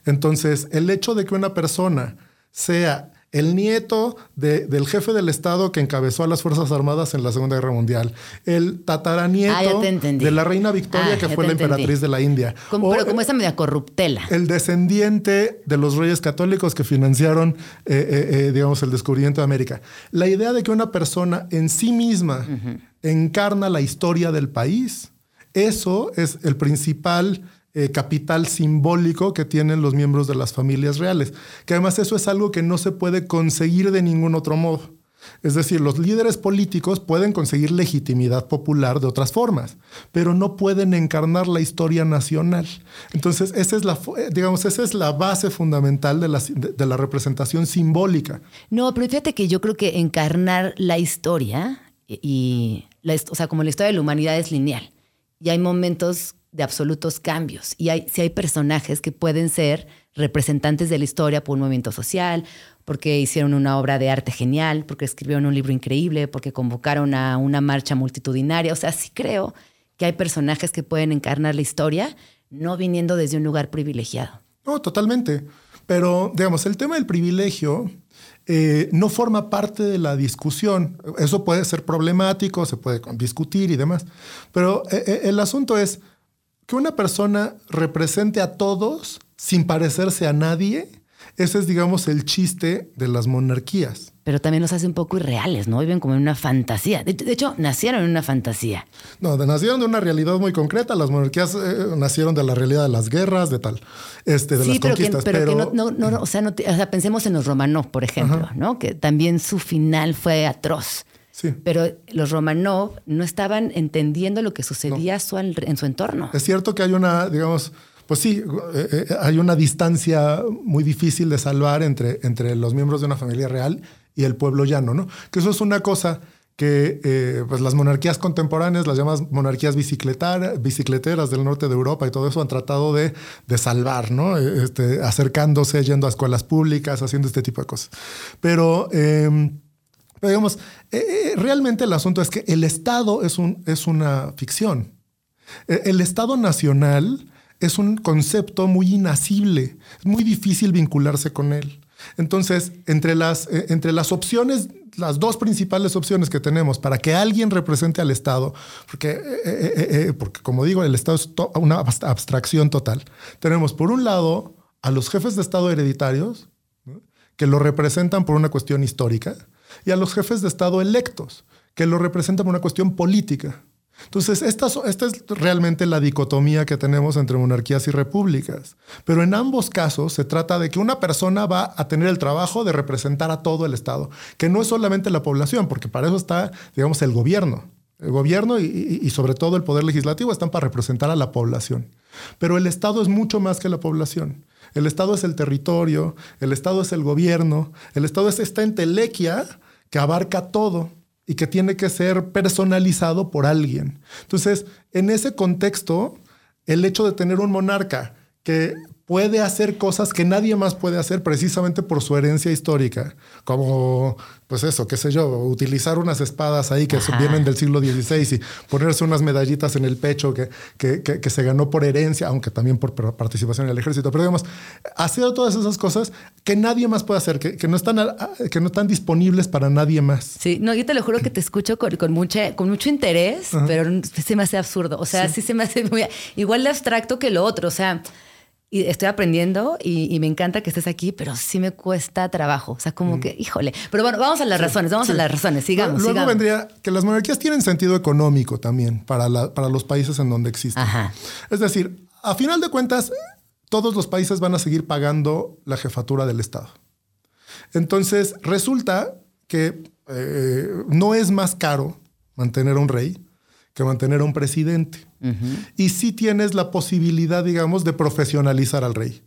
Entonces, el hecho de que una persona sea el nieto del jefe del Estado que encabezó a las Fuerzas Armadas en la Segunda Guerra Mundial, el tataranieto ah, de la reina Victoria, ah, que fue la emperatriz de la India. pero como esa media corruptela. El descendiente de los reyes católicos que financiaron, eh, eh, eh, digamos, el descubrimiento de América. La idea de que una persona en sí misma encarna la historia del país Eso es el principal eh, capital simbólico que tienen los miembros de las familias reales, que además eso es algo que no se puede conseguir de ningún otro modo. Es decir, los líderes políticos pueden conseguir legitimidad popular de otras formas, pero no pueden encarnar la historia nacional. Entonces, esa es la, eh, digamos, esa es la base fundamental de la, de la representación simbólica. No, pero fíjate que yo creo que encarnar la historia y, la, o sea, como la historia de la humanidad es lineal y hay momentos de absolutos cambios y hay, si hay personajes que pueden ser representantes de la historia por un movimiento social, porque hicieron una obra de arte genial, porque escribieron un libro increíble, porque convocaron a una marcha multitudinaria. O sea, sí creo que hay personajes que pueden encarnar la historia, no viniendo desde un lugar privilegiado. No, totalmente. Pero, digamos, el tema del privilegio eh, no forma parte de la discusión. Eso puede ser problemático, se puede discutir y demás. Pero eh, eh, el asunto es que una persona represente a todos sin parecerse a nadie ese es, digamos, el chiste de las monarquías. Pero también los hace un poco irreales, ¿no? Viven como en una fantasía. De, hecho, nacieron en una fantasía. No, nacieron de una realidad muy concreta. Las monarquías eh, nacieron de la realidad de las guerras, de tal, este, de las pero conquistas. Que, pero, que no, no, no, o, sea, pensemos en los Romanov, por ejemplo, ¿no? Que también su final fue atroz. Sí. Pero los Romanov no estaban entendiendo lo que sucedía en su entorno. Es cierto que hay una, digamos, pues sí, eh, eh, hay una distancia muy difícil de salvar entre, entre los miembros de una familia real y el pueblo llano, ¿no? Que eso es una cosa que eh, pues las monarquías contemporáneas, las llamadas monarquías bicicleteras del norte de Europa y todo eso han tratado de, de salvar, ¿no? Este, acercándose, yendo a escuelas públicas, haciendo este tipo de cosas. Pero, em, digamos, realmente el asunto es que el Estado es, un, es una ficción. El Estado nacional es un concepto muy inasible, es muy difícil vincularse con él. Entonces, entre las, eh, entre las opciones, las dos principales opciones que tenemos para que alguien represente al Estado, porque, eh, eh, porque como digo, el Estado es una abstracción total, tenemos por un lado a los jefes de Estado hereditarios, que lo representan por una cuestión histórica, y a los jefes de Estado electos, que lo representan por una cuestión política. Entonces, esta, es realmente la dicotomía que tenemos entre monarquías y repúblicas. Pero en ambos casos se trata de que una persona va a tener el trabajo de representar a todo el Estado, que no es solamente la población, porque para eso está, digamos, el gobierno. El gobierno y, y sobre todo el poder legislativo están para representar a la población. Pero el Estado es mucho más que la población. El Estado es el territorio, el Estado es el gobierno, el Estado es esta entelequia que abarca todo y que tiene que ser personalizado por alguien. Entonces, en ese contexto, el hecho de tener un monarca que puede hacer cosas que nadie más puede hacer precisamente por su herencia histórica, como, pues eso, qué sé yo, utilizar unas espadas ahí que vienen del siglo XVI y ponerse unas medallitas en el pecho que, que, se ganó por herencia, aunque también por participación en el ejército, pero digamos, hacer todas esas cosas que nadie más puede hacer, que, no, están, que no están disponibles para nadie más. Sí, no, yo te lo juro que te escucho con, con, con mucho interés, pero se me hace absurdo, o sea, sí, se me hace muy, igual de abstracto que lo otro, o sea y estoy aprendiendo y, me encanta que estés aquí, pero sí me cuesta trabajo. O sea, como mm. que, híjole. Pero bueno, vamos a las razones, vamos a las razones, sigamos. Luego vendría que las monarquías tienen sentido económico también para, la, para los países en donde existen. Es decir, a final de cuentas, todos los países van a seguir pagando la jefatura del Estado. Entonces, resulta que eh, no es más caro mantener a un rey que mantener a un presidente. Y sí tienes la posibilidad, digamos, de profesionalizar al rey.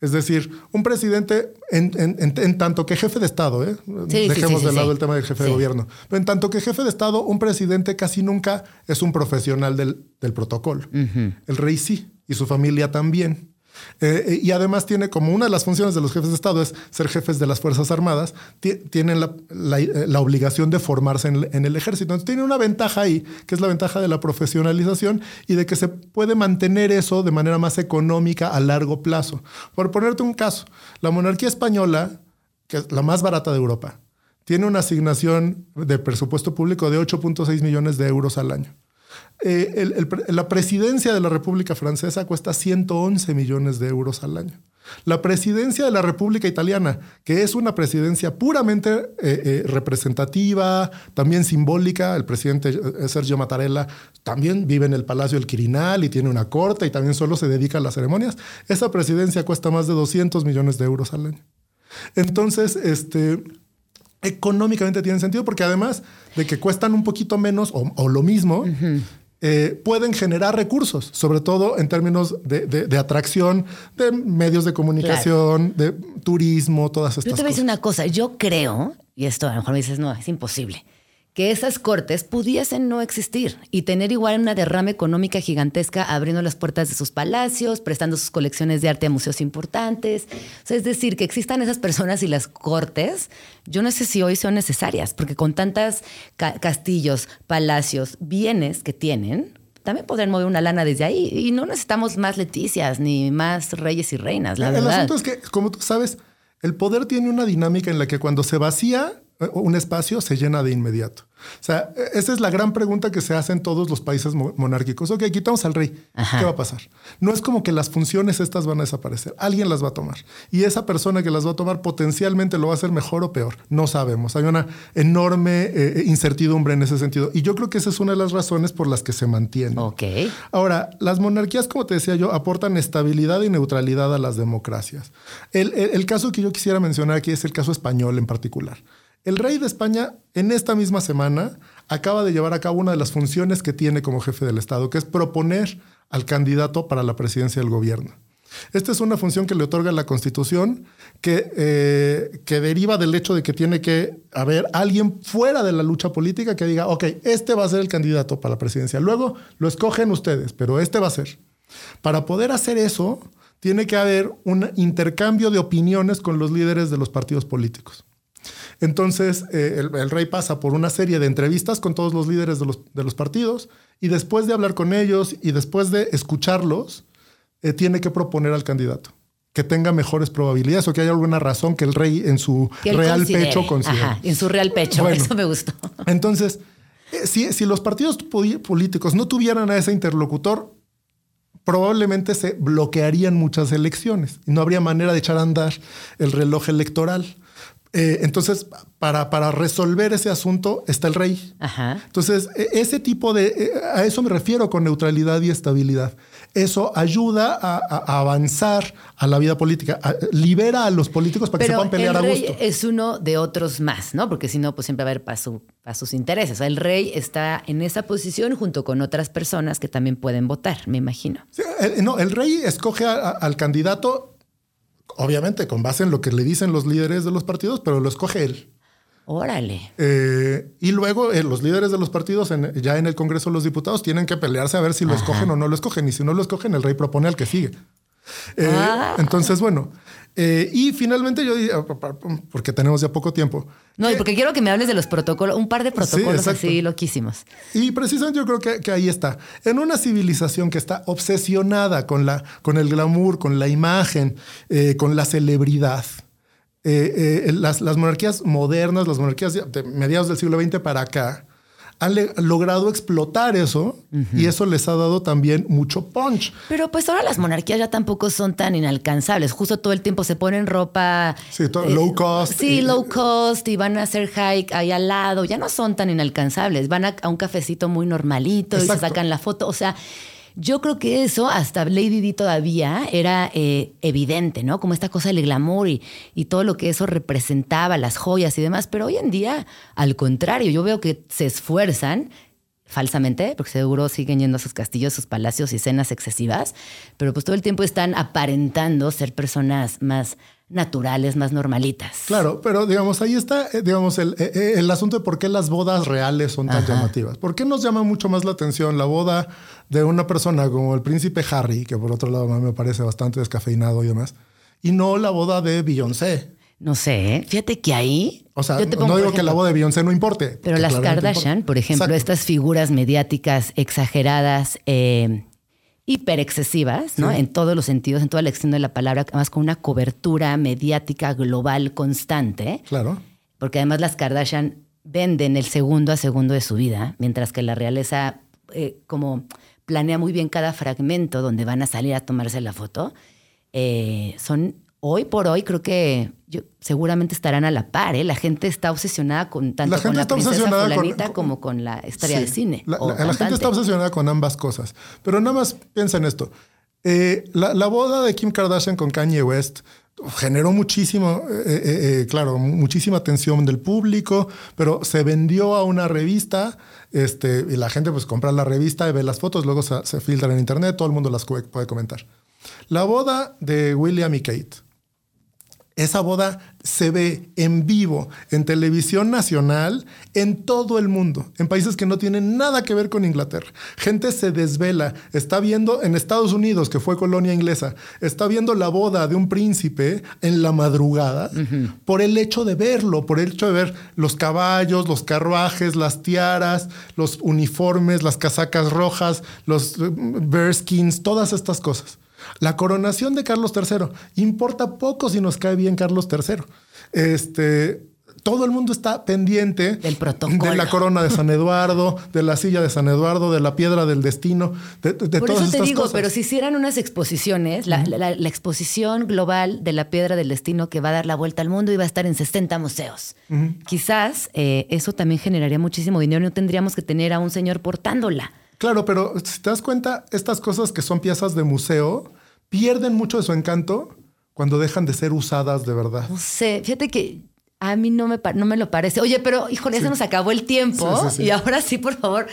Es decir, un presidente, en, tanto que jefe de Estado, ¿eh? dejemos de lado el tema del jefe de gobierno, pero en tanto que jefe de Estado, un presidente casi nunca es un profesional del, protocolo. El rey sí, y su familia también. Eh, y además tiene como una de las funciones de los jefes de Estado es ser jefes de las Fuerzas Armadas, tienen la, eh, la, obligación de formarse en, en, el ejército. Entonces tiene una ventaja ahí, que es la ventaja de la profesionalización y de que se puede mantener eso de manera más económica a largo plazo. Por ponerte un caso, la monarquía española, que es la más barata de Europa, tiene una asignación de presupuesto público de 8.6 millones de euros al año. Eh, la presidencia de la República Francesa cuesta 111 millones de euros al año. La presidencia de la República Italiana, que es una presidencia puramente eh, eh, representativa, también simbólica, el presidente Sergio Mattarella también vive en el Palacio del Quirinal y tiene una corte y también solo se dedica a las ceremonias. Esa presidencia cuesta más de 200 millones de euros al año. Entonces, este, económicamente tiene sentido porque además de que cuestan un poquito menos o, lo mismo, eh, pueden generar recursos, sobre todo en términos de, atracción de medios de comunicación, de turismo, todas estas cosas. Yo te voy a decir una cosa, yo creo, y esto a lo mejor me dices, no, es imposible que esas cortes pudiesen no existir y tener igual una derrama económica gigantesca abriendo las puertas de sus palacios, prestando sus colecciones de arte a museos importantes. es decir, que existan esas personas y las cortes, yo no sé si hoy son necesarias, porque con tantos castillos, palacios, bienes que tienen, también podrían mover una lana desde ahí. Y no necesitamos más Leticias ni más reyes y reinas, la verdad. El asunto es que, como tú sabes, el poder tiene una dinámica en la que cuando se vacía un espacio se llena de inmediato. O sea, esa es la gran pregunta que se hace en todos los países monárquicos. Ok, quitamos al rey. ¿Qué va a pasar? No es como que las funciones estas van a desaparecer. Alguien las va a tomar. Y esa persona que las va a tomar potencialmente lo va a hacer mejor o peor. No sabemos. Hay una enorme eh, incertidumbre en ese sentido. Y yo creo que esa es una de las razones por las que se mantiene. Ok. Ahora, las monarquías, como te decía yo, aportan estabilidad y neutralidad a las democracias. el caso que yo quisiera mencionar aquí es el caso español en particular. El rey de España, en esta misma semana, acaba de llevar a cabo una de las funciones que tiene como jefe del Estado, que es proponer al candidato para la presidencia del gobierno. Esta es una función que le otorga la Constitución, que, eh, que deriva del hecho de que tiene que haber alguien fuera de la lucha política que diga, ok, este va a ser el candidato para la presidencia. Luego lo escogen ustedes, pero este va a ser. Para poder hacer eso, tiene que haber un intercambio de opiniones con los líderes de los partidos políticos. Entonces, eh, el, rey pasa por una serie de entrevistas con todos los líderes de los, de los partidos y después de hablar con ellos y después de escucharlos, eh, tiene que proponer al candidato que tenga mejores probabilidades o que haya alguna razón que el rey en su real pecho considere. Ajá, en su real pecho, eso me gustó. Entonces, eh, si, si los partidos políticos no tuvieran a ese interlocutor, probablemente se bloquearían muchas elecciones y no habría manera de echar a andar el reloj electoral. Eh, entonces, para, para, resolver ese asunto está el rey. Entonces, e, ese tipo de, e, a eso me refiero con neutralidad y estabilidad. Eso ayuda a, avanzar a la vida política, libera a los políticos para que se puedan pelear a gusto. Es uno de otros más, ¿no? Porque si no, pues siempre va a haber para, sus intereses. el rey está en esa posición junto con otras personas que también pueden votar, me imagino. no, el rey escoge al candidato obviamente con base en lo que le dicen los líderes de los partidos, pero lo escoge él. Órale. Eh, y luego eh, los líderes de los partidos, ya en el Congreso de los Diputados, tienen que pelearse a ver si lo escogen o no lo escogen. Y si no lo escogen, el rey propone al que sigue. Eh, ah. Entonces, bueno, eh, y finalmente yo dije, porque tenemos ya poco tiempo. No, y porque quiero que me hables de los protocolos, un par de protocolos así loquísimos. Y precisamente yo creo que, que, ahí está. En una civilización que está obsesionada con, la, con el glamour, con la imagen, eh, con la celebridad, las, las, monarquías modernas, las monarquías de mediados del siglo XX para acá, han logrado explotar eso y eso les ha dado también mucho punch. Pero pues ahora las monarquías ya tampoco son tan inalcanzables. Justo todo el tiempo se ponen ropa. Sí, eh, low cost. Sí, low cost y van a hacer hike ahí al lado. Ya no son tan inalcanzables. Van a, un cafecito muy normalito y se sacan la foto. O sea, yo creo que eso hasta Lady Di todavía era eh, evidente, ¿no? Como esta cosa del glamour y, y, todo lo que eso representaba, las joyas y demás. Pero hoy en día, al contrario, yo veo que se esfuerzan falsamente, porque seguro siguen yendo a sus castillos, sus palacios y cenas excesivas, pero pues todo el tiempo están aparentando ser personas más naturales, más normalitas. Claro, pero digamos, ahí está, eh, digamos, el, eh, eh, el, asunto de por qué las bodas reales son tan llamativas. ¿Por qué nos llama mucho más la atención la boda de una persona como el príncipe Harry, que por otro lado me parece bastante descafeinado y demás, y no la boda de Beyoncé? No sé, fíjate que ahí. O sea, no digo que la boda de Beyoncé no importe. Pero las Kardashian, por ejemplo, estas figuras mediáticas exageradas, eh, hiperexcesivas, ¿no? En todos los sentidos, en toda la extensión de la palabra, además con una cobertura mediática global constante. Claro. Porque además las Kardashian venden el segundo a segundo de su vida, mientras que la realeza eh, como planea muy bien cada fragmento donde van a salir a tomarse la foto. eh, son hoy por hoy creo que yo, seguramente estarán a la par. ¿eh? La gente está obsesionada con tanto con la princesa fulanita como con la historia de cine. La, gente está obsesionada con ambas cosas. Pero nada más piensa en esto. Eh, la, boda de Kim Kardashian con Kanye West generó muchísimo, eh, claro, muchísima atención del público, pero se vendió a una revista este, y la gente pues compra la revista y ve las fotos, luego se, se filtran en internet, todo el mundo las puede comentar. La boda de William y Kate esa boda se ve en vivo en televisión nacional en todo el mundo, en países que no tienen nada que ver con Inglaterra. Gente se desvela, está viendo en Estados Unidos, que fue colonia inglesa, está viendo la boda de un príncipe en la madrugada por el hecho de verlo, por el hecho de ver los caballos, los carruajes, las tiaras, los uniformes, las casacas rojas, los eh, bearskins, todas estas cosas. La coronación de Carlos III. Importa poco si nos cae bien Carlos III. Este, todo el mundo está pendiente del protocolo. de la corona de San Eduardo, de la silla de San Eduardo, de la piedra del destino, de, de Por eso te digo, pero si hicieran unas exposiciones, la, exposición global de la piedra del destino que va a dar la vuelta al mundo iba a estar en 60 museos. Quizás eh, eso también generaría muchísimo dinero y no tendríamos que tener a un señor portándola. Claro, pero si te das cuenta, estas cosas que son piezas de museo pierden mucho de su encanto cuando dejan de ser usadas de verdad. No sé, fíjate que a mí no me, no me lo parece. Oye, pero híjole, se nos acabó el tiempo y ahora sí, por favor,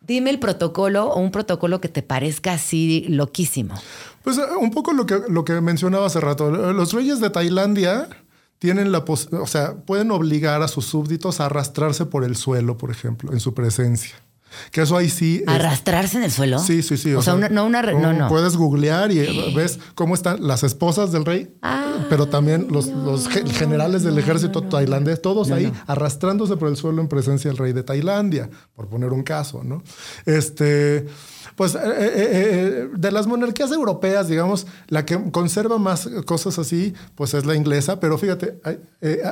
dime el protocolo o un protocolo que te parezca así loquísimo. Pues eh, un poco lo que, lo que mencionaba hace rato. Los reyes de Tailandia tienen la o sea, pueden obligar a sus súbditos a arrastrarse por el suelo, por ejemplo, en su presencia. Que eso ahí sí. ¿Arrastrarse en el suelo? Sí, sí, sí. O, sea, no una. No, no. Puedes googlear y ves cómo están las esposas del rey, ah, pero también los, los, generales del ejército tailandés, todos ahí arrastrándose por el suelo en presencia del rey de Tailandia, por poner un caso, ¿no? Este. Pues eh, eh, eh, de las monarquías europeas, digamos, la que conserva más cosas así, pues es la inglesa, pero fíjate, eh,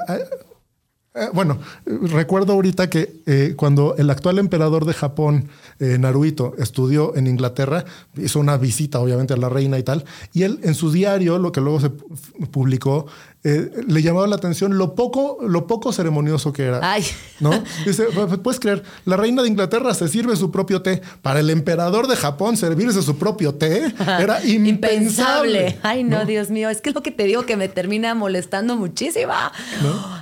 bueno, recuerdo ahorita que eh, cuando el actual emperador de Japón, eh, Naruhito, estudió en Inglaterra, hizo una visita obviamente a la reina y tal, y él en su diario, lo que luego se publicó, eh, le llamaba la atención lo poco, lo poco ceremonioso que era. Ay. ¿No? Dice, puedes creer, la reina de Inglaterra se sirve su propio té. Para el emperador de Japón servirse su propio té era impensable. Ay, no, Dios mío, es que es lo que te digo que me termina molestando muchísimo.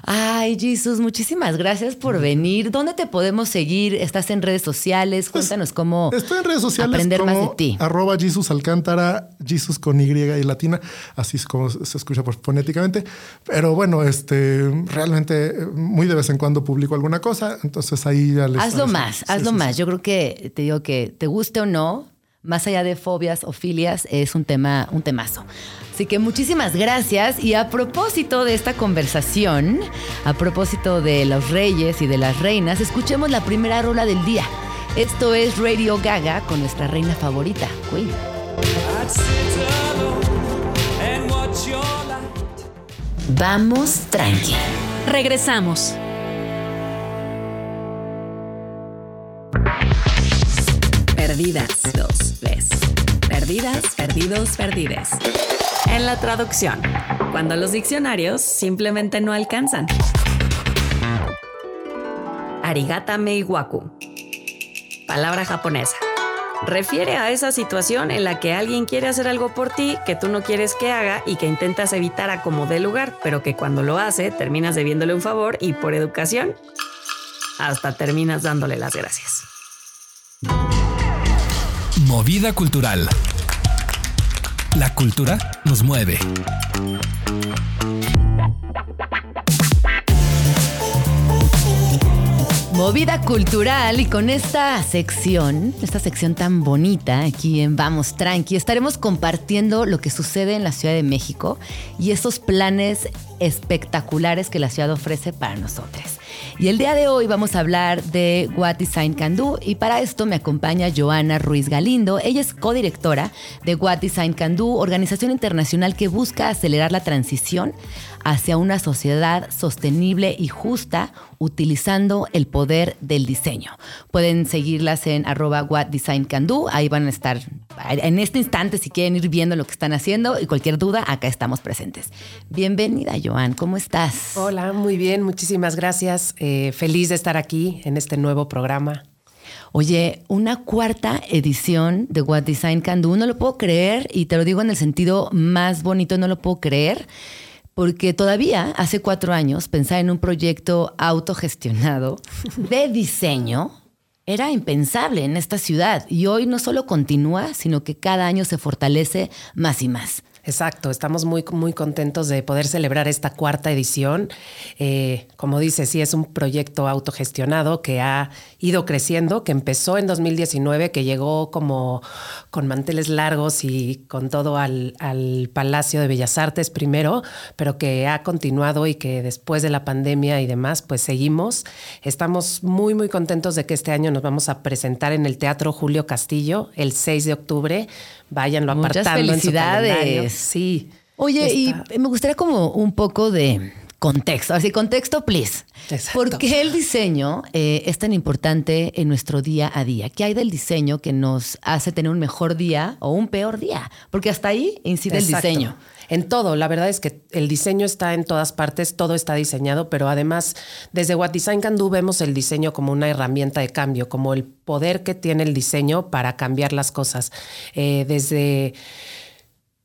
Ay, Jesús, muchísimas gracias por venir. ¿Dónde te podemos seguir? ¿Estás en redes sociales? Pues, Cuéntanos cómo Estoy en redes sociales aprender más de ti. Arroba Jesus Alcántara, Jesus con Y y latina, así es como se escucha fonéticamente. Pero bueno, este, realmente muy de vez en cuando publico alguna cosa, entonces ahí ya les... Hazlo más, hazlo más. Yo creo que te digo que te guste o no, más allá de fobias o filias, es un tema, un temazo. Así que muchísimas gracias. Y a propósito de esta conversación, a propósito de los reyes y de las reinas, escuchemos la primera rola del día. Esto es Radio Gaga con nuestra reina favorita, Queen. Vamos tranqui. Regresamos. Perdidas, dos, tres. Perdidas, perdidos, perdides. En la traducción, cuando los diccionarios simplemente no alcanzan. Arigata meiwaku. Palabra japonesa refiere a esa situación en la que alguien quiere hacer algo por ti que tú no quieres que haga y que intentas evitar a como dé lugar, pero que cuando lo hace terminas debiéndole un favor y por educación hasta terminas dándole las gracias. Movida cultural. La cultura nos mueve. Movida cultural y con esta sección, esta sección tan bonita aquí en Vamos Tranqui, estaremos compartiendo lo que sucede en la Ciudad de México y esos planes espectaculares que la ciudad ofrece para nosotros. Y el día de hoy vamos a hablar de What Design Can Do y para esto me acompaña Joana Ruiz Galindo. Ella es codirectora de What Design Can Do, organización internacional que busca acelerar la transición hacia una sociedad sostenible y justa utilizando el poder del diseño. Pueden seguirlas en arroba what design can do, ahí van a estar en este instante, si quieren ir viendo lo que están haciendo y cualquier duda, acá estamos presentes. Bienvenida, Joan, ¿cómo estás? Hola, muy bien, muchísimas gracias. Eh, feliz de estar aquí en este nuevo programa. Oye, una cuarta edición de What Design Can Do, no lo puedo creer y te lo digo en el sentido más bonito, no lo puedo creer porque todavía hace cuatro años pensar en un proyecto autogestionado de diseño era impensable en esta ciudad y hoy no solo continúa, sino que cada año se fortalece más y más. Exacto, estamos muy, muy contentos de poder celebrar esta cuarta edición. Eh, como dice, sí, es un proyecto autogestionado que ha ido creciendo, que empezó en 2019, que llegó como con manteles largos y con todo al, al Palacio de Bellas Artes primero, pero que ha continuado y que después de la pandemia y demás, pues seguimos. Estamos muy, muy contentos de que este año nos vamos a presentar en el Teatro Julio Castillo el 6 de octubre váyanlo Muchas apartando felicidades. Sí. Oye, y me gustaría como un poco de contexto. Así, contexto, please. Exacto. ¿Por qué el diseño eh, es tan importante en nuestro día a día? ¿Qué hay del diseño que nos hace tener un mejor día o un peor día? Porque hasta ahí incide Exacto. el diseño. En todo, la verdad es que el diseño está en todas partes, todo está diseñado, pero además desde What Design Can Do vemos el diseño como una herramienta de cambio, como el poder que tiene el diseño para cambiar las cosas. Eh, desde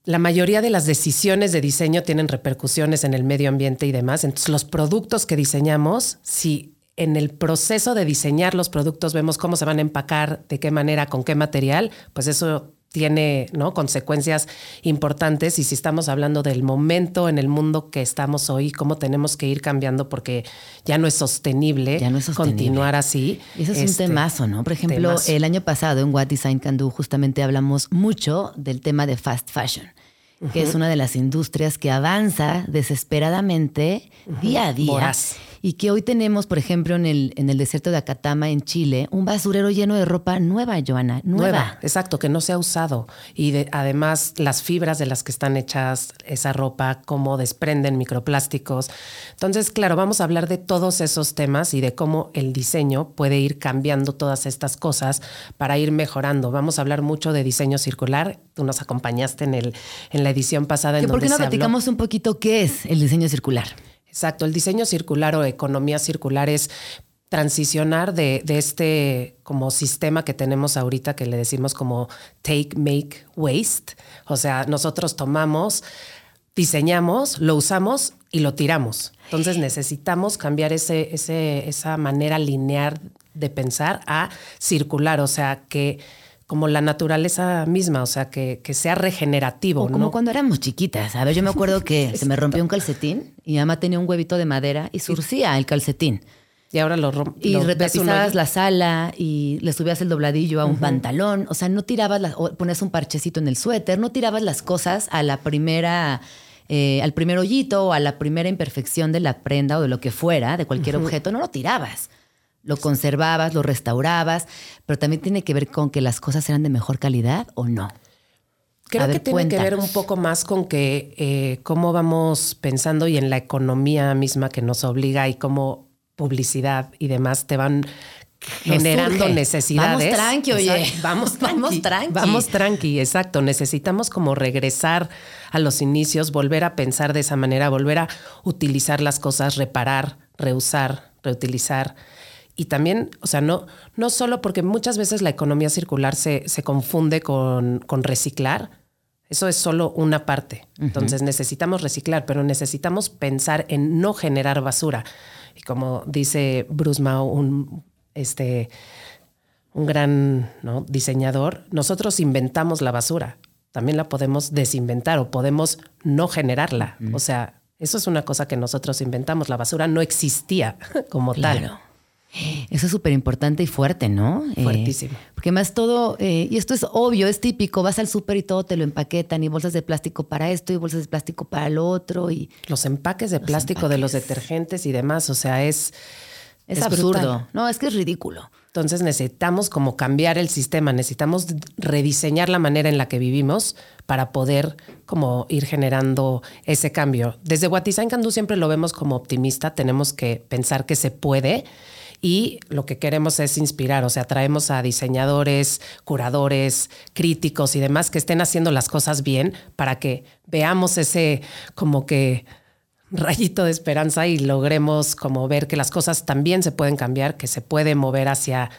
la mayoría de las decisiones de diseño tienen repercusiones en el medio ambiente y demás. Entonces, los productos que diseñamos, si en el proceso de diseñar los productos vemos cómo se van a empacar, de qué manera, con qué material, pues eso tiene ¿no? consecuencias importantes y si estamos hablando del momento en el mundo que estamos hoy, cómo tenemos que ir cambiando porque ya no es sostenible, Ya no es sostenible. continuar así. Y eso es Este, un temazo, ¿no? Por ejemplo, temazo. el año pasado en What Design Can Do justamente hablamos mucho del tema de fast fashion, que es una de las industrias que avanza desesperadamente día a día. Y que hoy tenemos, por ejemplo, en el, en el desierto de Acatama, en Chile, un basurero lleno de ropa nueva, Joana. Nueva. Nueva, exacto, que no se ha usado. Y de- además las fibras de las que están hechas esa ropa, cómo desprenden microplásticos. Entonces, claro, vamos a hablar de todos esos temas y de cómo el diseño puede ir cambiando todas estas cosas para ir mejorando. Vamos a hablar mucho de diseño circular. Tú nos acompañaste en, el, en la edición pasada. En ¿Por qué no se habló- platicamos un poquito qué es el diseño circular? Exacto, el diseño circular o economía circular es transicionar de, este como sistema que tenemos ahorita que le decimos como take, make, waste. O sea, nosotros tomamos, diseñamos, lo usamos y lo tiramos. Entonces necesitamos cambiar ese, ese, esa manera lineal de pensar a circular, o sea, que como la naturaleza misma, o sea, que, que sea regenerativo. O como ¿no? cuando éramos chiquitas. A ver, yo me acuerdo que se me rompió un calcetín y mi mamá tenía un huevito de madera y surcía el calcetín. Y ahora lo rom- Y retapizabas la sala y le subías el dobladillo a un pantalón. O sea, no tirabas, las, o ponías un parchecito en el suéter, no tirabas las cosas a la primera, eh, al primer hoyito o a la primera imperfección de la prenda o de lo que fuera, de cualquier objeto, no lo tirabas. Lo conservabas, lo restaurabas, pero también tiene que ver con que las cosas eran de mejor calidad o no. Creo que tiene que ver un poco más con que eh, cómo vamos pensando y en la economía misma que nos obliga y cómo publicidad y demás te van generando necesidades. Vamos tranqui, oye. Exacto. Vamos Vamos tranqui. tranqui. Vamos tranqui, exacto. Necesitamos como regresar a los inicios, volver a pensar de esa manera, volver a utilizar las cosas, reparar, reusar, reutilizar. Y también, o sea, no, no solo porque muchas veces la economía circular se, se confunde con, con reciclar. Eso es solo una parte. Entonces necesitamos reciclar, pero necesitamos pensar en no generar basura. Y como dice Bruce Mao, un, este, un gran ¿no? diseñador, nosotros inventamos la basura. También la podemos desinventar o podemos no generarla. O sea, eso es una cosa que nosotros inventamos. La basura no existía como tal. Eso es súper importante y fuerte, ¿no? Eh, Fuertísimo. porque más todo, eh, y esto es obvio, es típico, vas al súper y todo te lo empaquetan y bolsas de plástico para esto y bolsas de plástico para lo otro y Los empaques de plástico de los detergentes y demás, o sea, es... es, es absurdo. brutal. No, es que es ridículo. Entonces necesitamos como cambiar el sistema, necesitamos rediseñar la manera en la que vivimos para poder como ir generando ese cambio. Desde What Design Can Do siempre lo vemos como optimista, tenemos que pensar que se puede y lo que queremos es inspirar, o sea, traemos a diseñadores, curadores, críticos y demás que estén haciendo las cosas bien para que veamos ese como que rayito de esperanza y logremos como ver que las cosas también se pueden cambiar, que se puede mover hacia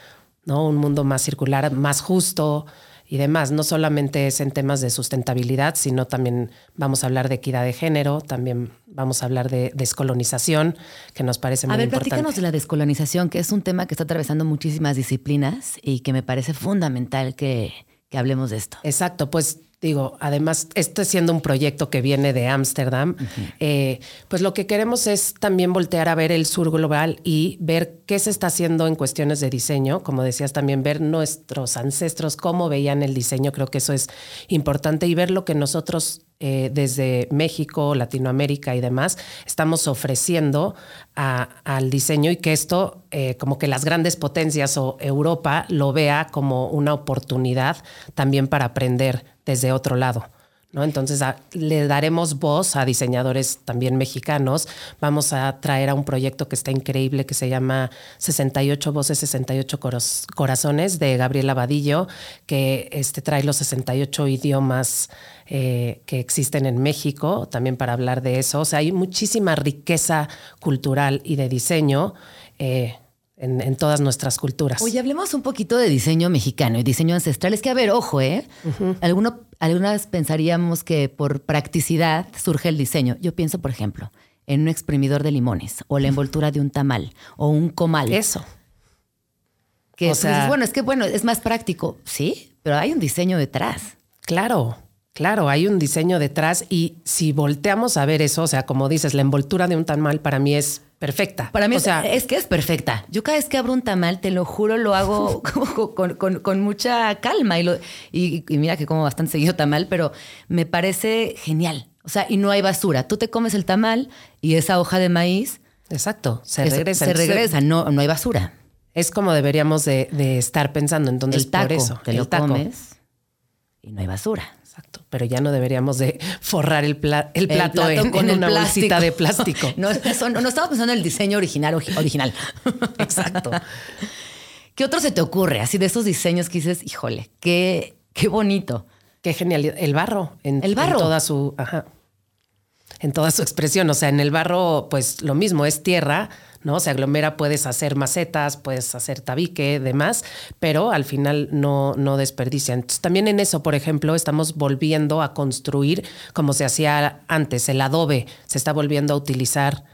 ¿no? un mundo más circular, más justo, y demás. No solamente es en temas de sustentabilidad, sino también vamos a hablar de equidad de género, también vamos a hablar de descolonización, que nos parece muy importante. A ver, platícanos de la descolonización, que es un tema que está atravesando muchísimas disciplinas y que me parece fundamental que, que hablemos de esto. Exacto, pues digo, además, esto siendo un proyecto que viene de Ámsterdam, eh, pues lo que queremos es también voltear a ver el sur global y ver qué se está haciendo en cuestiones de diseño, como decías también, ver nuestros ancestros, cómo veían el diseño, creo que eso es importante y ver lo que nosotros eh, desde México, Latinoamérica y demás, estamos ofreciendo al diseño y que esto, eh, como que las grandes potencias o Europa lo vea como una oportunidad también para aprender desde otro lado. ¿No? Entonces le daremos voz a diseñadores también mexicanos. Vamos a traer a un proyecto que está increíble que se llama 68 Voces, 68 Corazones de Gabriela Vadillo, que este, trae los 68 idiomas eh, que existen en México, también para hablar de eso. O sea, hay muchísima riqueza cultural y de diseño. Eh, en, todas nuestras culturas. Oye, hablemos un poquito de diseño mexicano y diseño ancestral. Es que, a ver, ojo, ¿eh? Alguno, algunas pensaríamos que por practicidad surge el diseño. Yo pienso, por ejemplo, en un exprimidor de limones o la envoltura de un tamal o un comal. Eso. Que o sea, bueno, es que bueno, es más práctico, sí, pero hay un diseño detrás. Claro, claro, hay un diseño detrás y si volteamos a ver eso, o sea, como dices, la envoltura de un tamal para mí es perfecta. Para mí o sea, es que es perfecta. Yo cada vez que abro un tamal, te lo juro, lo hago con, mucha calma y, lo, y, mira que como bastante seguido tamal, pero me parece genial. O sea, y no hay basura. Tú te comes el tamal y esa hoja de maíz. Exacto, se regresa. Se regresa, no, no hay basura. Es como deberíamos de, estar pensando. Entonces, el taco, por eso, te lo comes y no hay basura. Pero ya no deberíamos de forrar el, el plato, en, con una bolsita de plástico. no, no, estamos pensando en el diseño original. original. Exacto. ¿Qué otro se te ocurre? Así de esos diseños que dices, híjole, qué, qué bonito. Qué genial. El barro. En, el barro. En toda su. Ajá. En toda su expresión. O sea, en el barro, pues lo mismo, es tierra ¿no? Se aglomera, puedes hacer macetas, puedes hacer tabique, demás, pero al final no, no desperdician. también en eso, por ejemplo, estamos volviendo a construir como se hacía antes, el adobe se está volviendo a utilizar,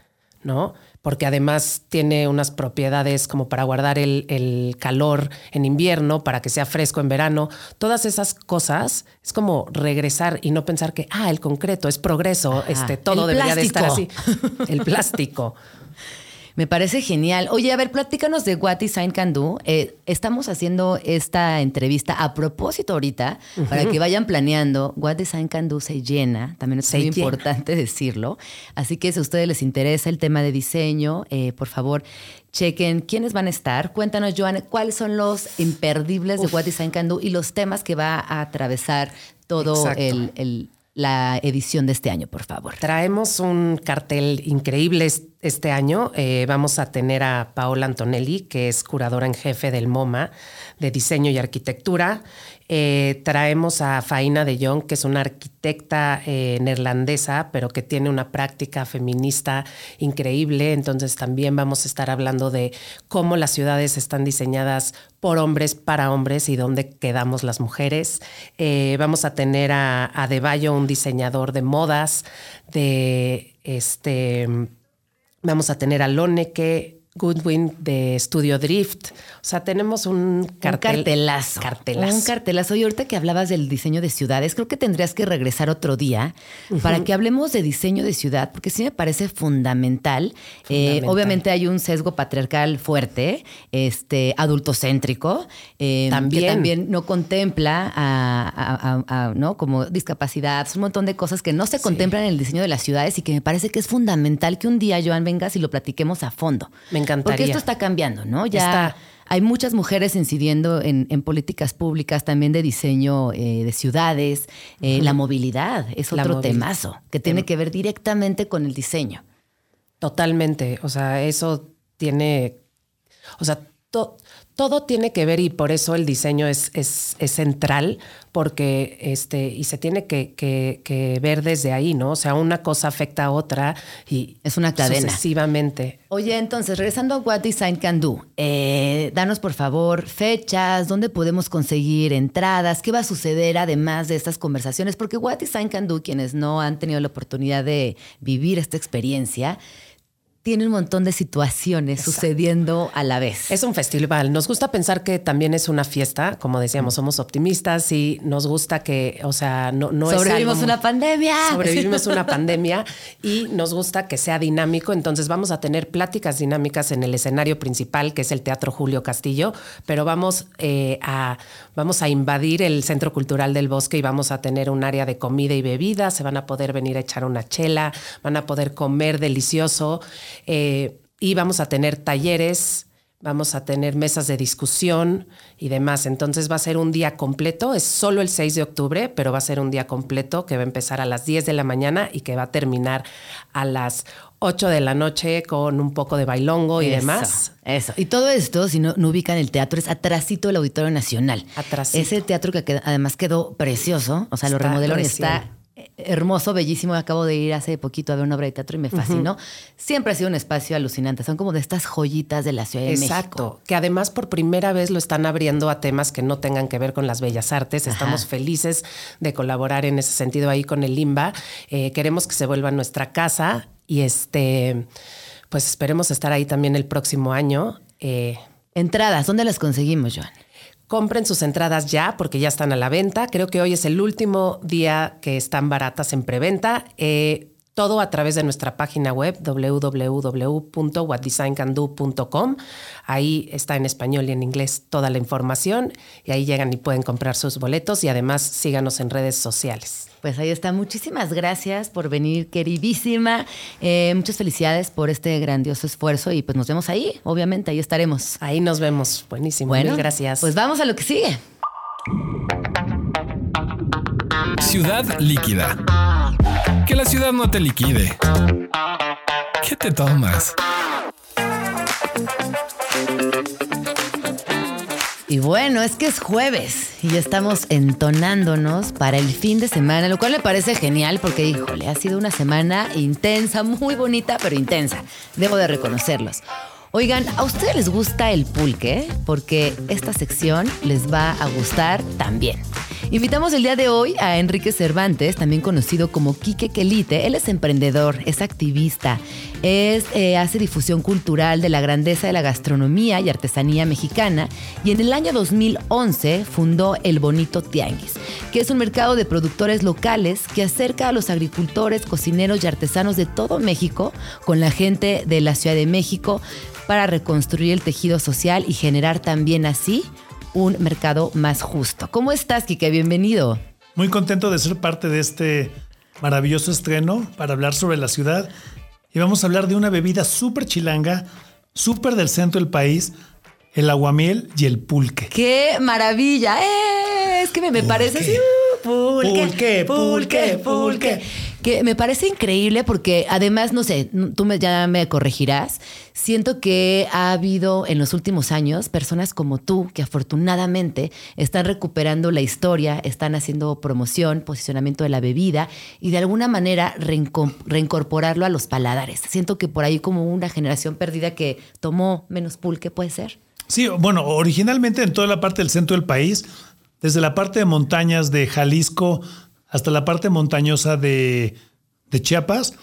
¿no? Porque además tiene unas propiedades como para guardar el, calor en invierno, para que sea fresco en verano. Todas esas cosas es como regresar y no pensar que, ah, el concreto es progreso, este, todo debería de estar así. El plástico. Me parece genial. Oye, a ver, platícanos de What Design Can Do. Eh, estamos haciendo esta entrevista a propósito ahorita para que vayan planeando. What Design Can Do se llena, también es muy importante decirlo. Así que si a ustedes les interesa el tema de diseño, eh, por favor, chequen quiénes van a estar. Cuéntanos, Joan, cuáles son los imperdibles de What Design Can Do y los temas que va a atravesar todo el la edición de este año, por favor. Traemos un cartel increíble este año. Eh, vamos a tener a Paola Antonelli, que es curadora en jefe del MoMA de diseño y arquitectura. Eh, traemos a Faina de Jong, que es una arquitecta eh, neerlandesa, pero que tiene una práctica feminista increíble. Entonces también vamos a estar hablando de cómo las ciudades están diseñadas por hombres para hombres y dónde quedamos las mujeres. Vamos a tener a, a De Bayo, un diseñador de modas, de este. Vamos a tener a Loneke, Goodwin de Studio Drift. O sea, tenemos un, cartelazo. Un cartelazo. Y ahorita que hablabas del diseño de ciudades, creo que tendrías que regresar otro día para que hablemos de diseño de ciudad, porque sí me parece fundamental. Eh, obviamente hay un sesgo patriarcal fuerte, este, adultocéntrico, eh, también. que también no contempla a, ¿no? como discapacidad, un montón de cosas que no se contemplan en el diseño de las ciudades y que me parece que es fundamental que un día, Joan, vengas y lo platiquemos a fondo. Porque esto está cambiando, ¿no? Ya hay muchas mujeres incidiendo en, políticas públicas también de diseño eh, de ciudades. Eh, la movilidad es otro temazo que tiene que ver directamente con el diseño. Totalmente. O sea, eso tiene O sea, todo tiene que ver y por eso el diseño es, es, es central, porque este, y se tiene que, que, ver desde ahí, ¿no? O sea, una cosa afecta a otra y es una cadena. Sucesivamente. Oye, entonces, regresando a What Design Can Do, eh, danos por favor fechas, dónde podemos conseguir entradas, qué va a suceder además de estas conversaciones, porque What Design Can Do, quienes no han tenido la oportunidad de vivir esta experiencia, tiene un montón de situaciones sucediendo a la vez. Es un festival. Nos gusta pensar que también es una fiesta, como decíamos, somos optimistas y nos gusta que, o sea, no, no sobrevivimos una pandemia. Sobrevivimos una pandemia y nos gusta que sea dinámico. Entonces vamos a tener pláticas dinámicas en el escenario principal, que es el Teatro Julio Castillo, pero vamos eh, a vamos a invadir el Centro Cultural del Bosque y vamos a tener un área de comida y bebida. Se van a poder venir a echar una chela, van a poder comer delicioso. Eh, y vamos a tener talleres, vamos a tener mesas de discusión y demás. Entonces va a ser un día completo, es solo el 6 de octubre, pero va a ser un día completo que va a empezar a las 10 de la mañana y que va a terminar a las 8 de la noche con un poco de bailongo y demás. Eso. Y todo esto, si no, no, ubican el teatro, es atrásito del Auditorio Nacional. Atrásito. Ese teatro que además quedó precioso, o sea, lo remodelaron y está hermoso, bellísimo. Acabo de ir hace poquito a ver una obra de teatro y me fascinó. Siempre ha sido un espacio alucinante. Son como de estas joyitas de la Ciudad de México. Exacto. Que además por primera vez lo están abriendo a temas que no tengan que ver con las bellas artes. Estamos felices de colaborar en ese sentido ahí con el Limba. Eh, queremos que se vuelva nuestra casa y este, pues esperemos estar ahí también el próximo año. Eh, Entradas, ¿dónde las conseguimos, Joan? Compren sus entradas ya porque ya están a la venta. Creo que hoy es el último día que están baratas en preventa. Eh, todo a través de nuestra página web www.whatdesigncando.com. Ahí está en español y en inglés toda la información y ahí llegan y pueden comprar sus boletos y además síganos en redes sociales. Pues ahí está. Muchísimas gracias por venir, queridísima. Eh, muchas felicidades por este grandioso esfuerzo y pues nos vemos ahí. Obviamente, ahí estaremos. Ahí nos vemos. Buenísimo. Bueno, gracias. Pues vamos a lo que sigue. Ciudad líquida. Que la ciudad no te liquide. ¿Qué te tomas? Y bueno, es que es jueves y ya estamos entonándonos para el fin de semana, lo cual me parece genial porque, híjole, ha sido una semana intensa, muy bonita, pero intensa. Debo de reconocerlos. Oigan, ¿a ustedes les gusta el pulque? Porque esta sección les va a gustar también. Invitamos el día de hoy a Enrique Cervantes, también conocido como Quique Quelite. Él es emprendedor, es activista, es, eh, hace difusión cultural de la grandeza de la gastronomía y artesanía mexicana y en el año 2011 fundó El Bonito Tianguis, que es un mercado de productores locales que acerca a los agricultores, cocineros y artesanos de todo México con la gente de la Ciudad de México para reconstruir el tejido social y generar también así un mercado más justo. ¿Cómo estás, Kike? Bienvenido. Muy contento de ser parte de este maravilloso estreno para hablar sobre la ciudad. Y vamos a hablar de una bebida súper chilanga, súper del centro del país, el aguamiel y el pulque. ¡Qué maravilla! ¡Eh! Es que me, parece así. Uh, pulque, pulque, pulque, pulque que me parece increíble porque además, no sé, tú me, ya me corregirás, siento que ha habido en los últimos años personas como tú que afortunadamente están recuperando la historia, están haciendo promoción, posicionamiento de la bebida y de alguna manera reincorporarlo a los paladares. Siento que por ahí como una generación perdida que tomó menos pulque, puede ser. Sí, bueno, originalmente en toda la parte del centro del país, desde la parte de montañas de Jalisco, hasta la parte montañosa de, Chiapas,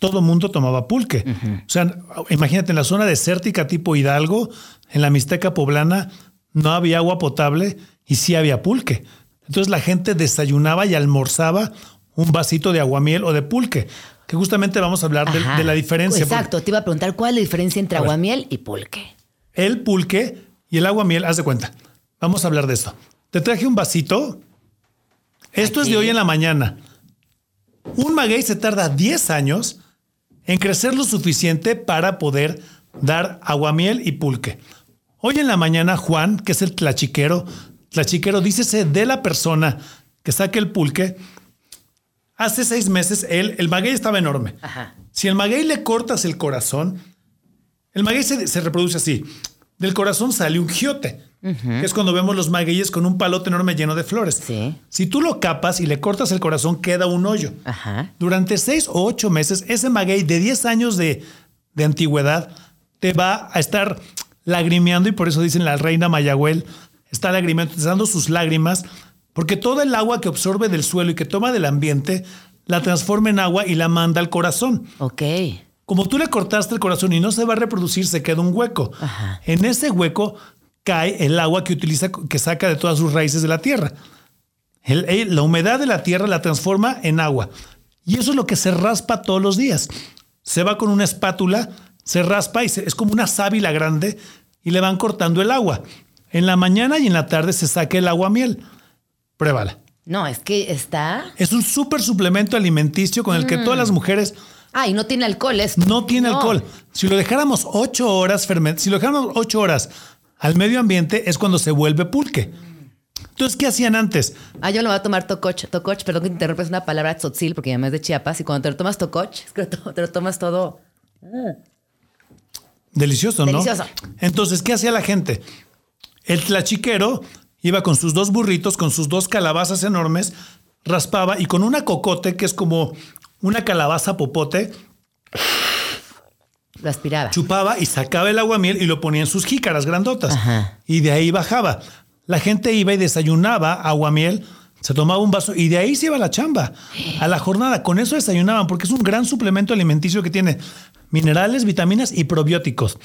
todo mundo tomaba pulque. O sea, imagínate, en la zona desértica tipo Hidalgo, en la Mixteca poblana, no había agua potable y sí había pulque. Entonces la gente desayunaba y almorzaba un vasito de aguamiel o de pulque, que justamente vamos a hablar de, la diferencia. Exacto, te iba a preguntar cuál es la diferencia entre aguamiel y pulque. El pulque y el aguamiel, haz de cuenta. Vamos a hablar de esto. Te traje un vasito esto es de hoy en la mañana. Un maguey se tarda 10 años en crecer lo suficiente para poder dar aguamiel y pulque. Hoy en la mañana, Juan, que es el tlachiquero, tlachiquero, dícese de la persona que saque el pulque, hace seis meses él, el maguey estaba enorme. Si el maguey le cortas el corazón, el maguey se, se reproduce así. Del corazón sale un giote, que es cuando vemos los magueyes con un palote enorme lleno de flores. Sí. Si tú lo capas y le cortas el corazón, queda un hoyo. Ajá. Durante seis o ocho meses, ese maguey de 10 años de, de antigüedad te va a estar lagrimeando y por eso dicen la reina Mayagüel está lagrimeando, sus lágrimas, porque todo el agua que absorbe del suelo y que toma del ambiente la transforma en agua y la manda al corazón. Ok. Como tú le cortaste el corazón y no se va a reproducir, se queda un hueco. Ajá. En ese hueco cae el agua que utiliza, que saca de todas sus raíces de la tierra. El- el- la humedad de la tierra la transforma en agua. Y eso es lo que se raspa todos los días. Se va con una espátula, se raspa y se- es como una sábila grande y le van cortando el agua. En la mañana y en la tarde se saca el agua miel. Pruébala. No, es que está. Es un súper suplemento alimenticio con el que todas las mujeres Ah, y no tiene alcohol, es. no tiene alcohol. Si lo dejáramos ocho horas ferment- si lo dejáramos ocho horas al medio ambiente, es cuando se vuelve pulque. Entonces, ¿qué hacían antes? Ah, yo lo voy a tomar tococh. Tococh, perdón que te interrumpa, es una palabra tzotzil porque además es de Chiapas. Y cuando te lo tomas tococh, es que te lo tomas todo. Delicioso, ¿no? Delicioso. Entonces, ¿qué hacía la gente? El tlachiquero iba con sus dos burritos, con sus dos calabazas enormes, raspaba y con una cocote, que es como una calabaza popote, Lo aspiraba. chupaba y sacaba el aguamiel y lo ponía en sus jícaras grandotas. Ajá. Y de ahí bajaba. La gente iba y desayunaba aguamiel, se tomaba un vaso y de ahí se iba a la chamba, a la jornada. Con eso desayunaban porque es un gran suplemento alimenticio que tiene minerales, vitaminas y probióticos.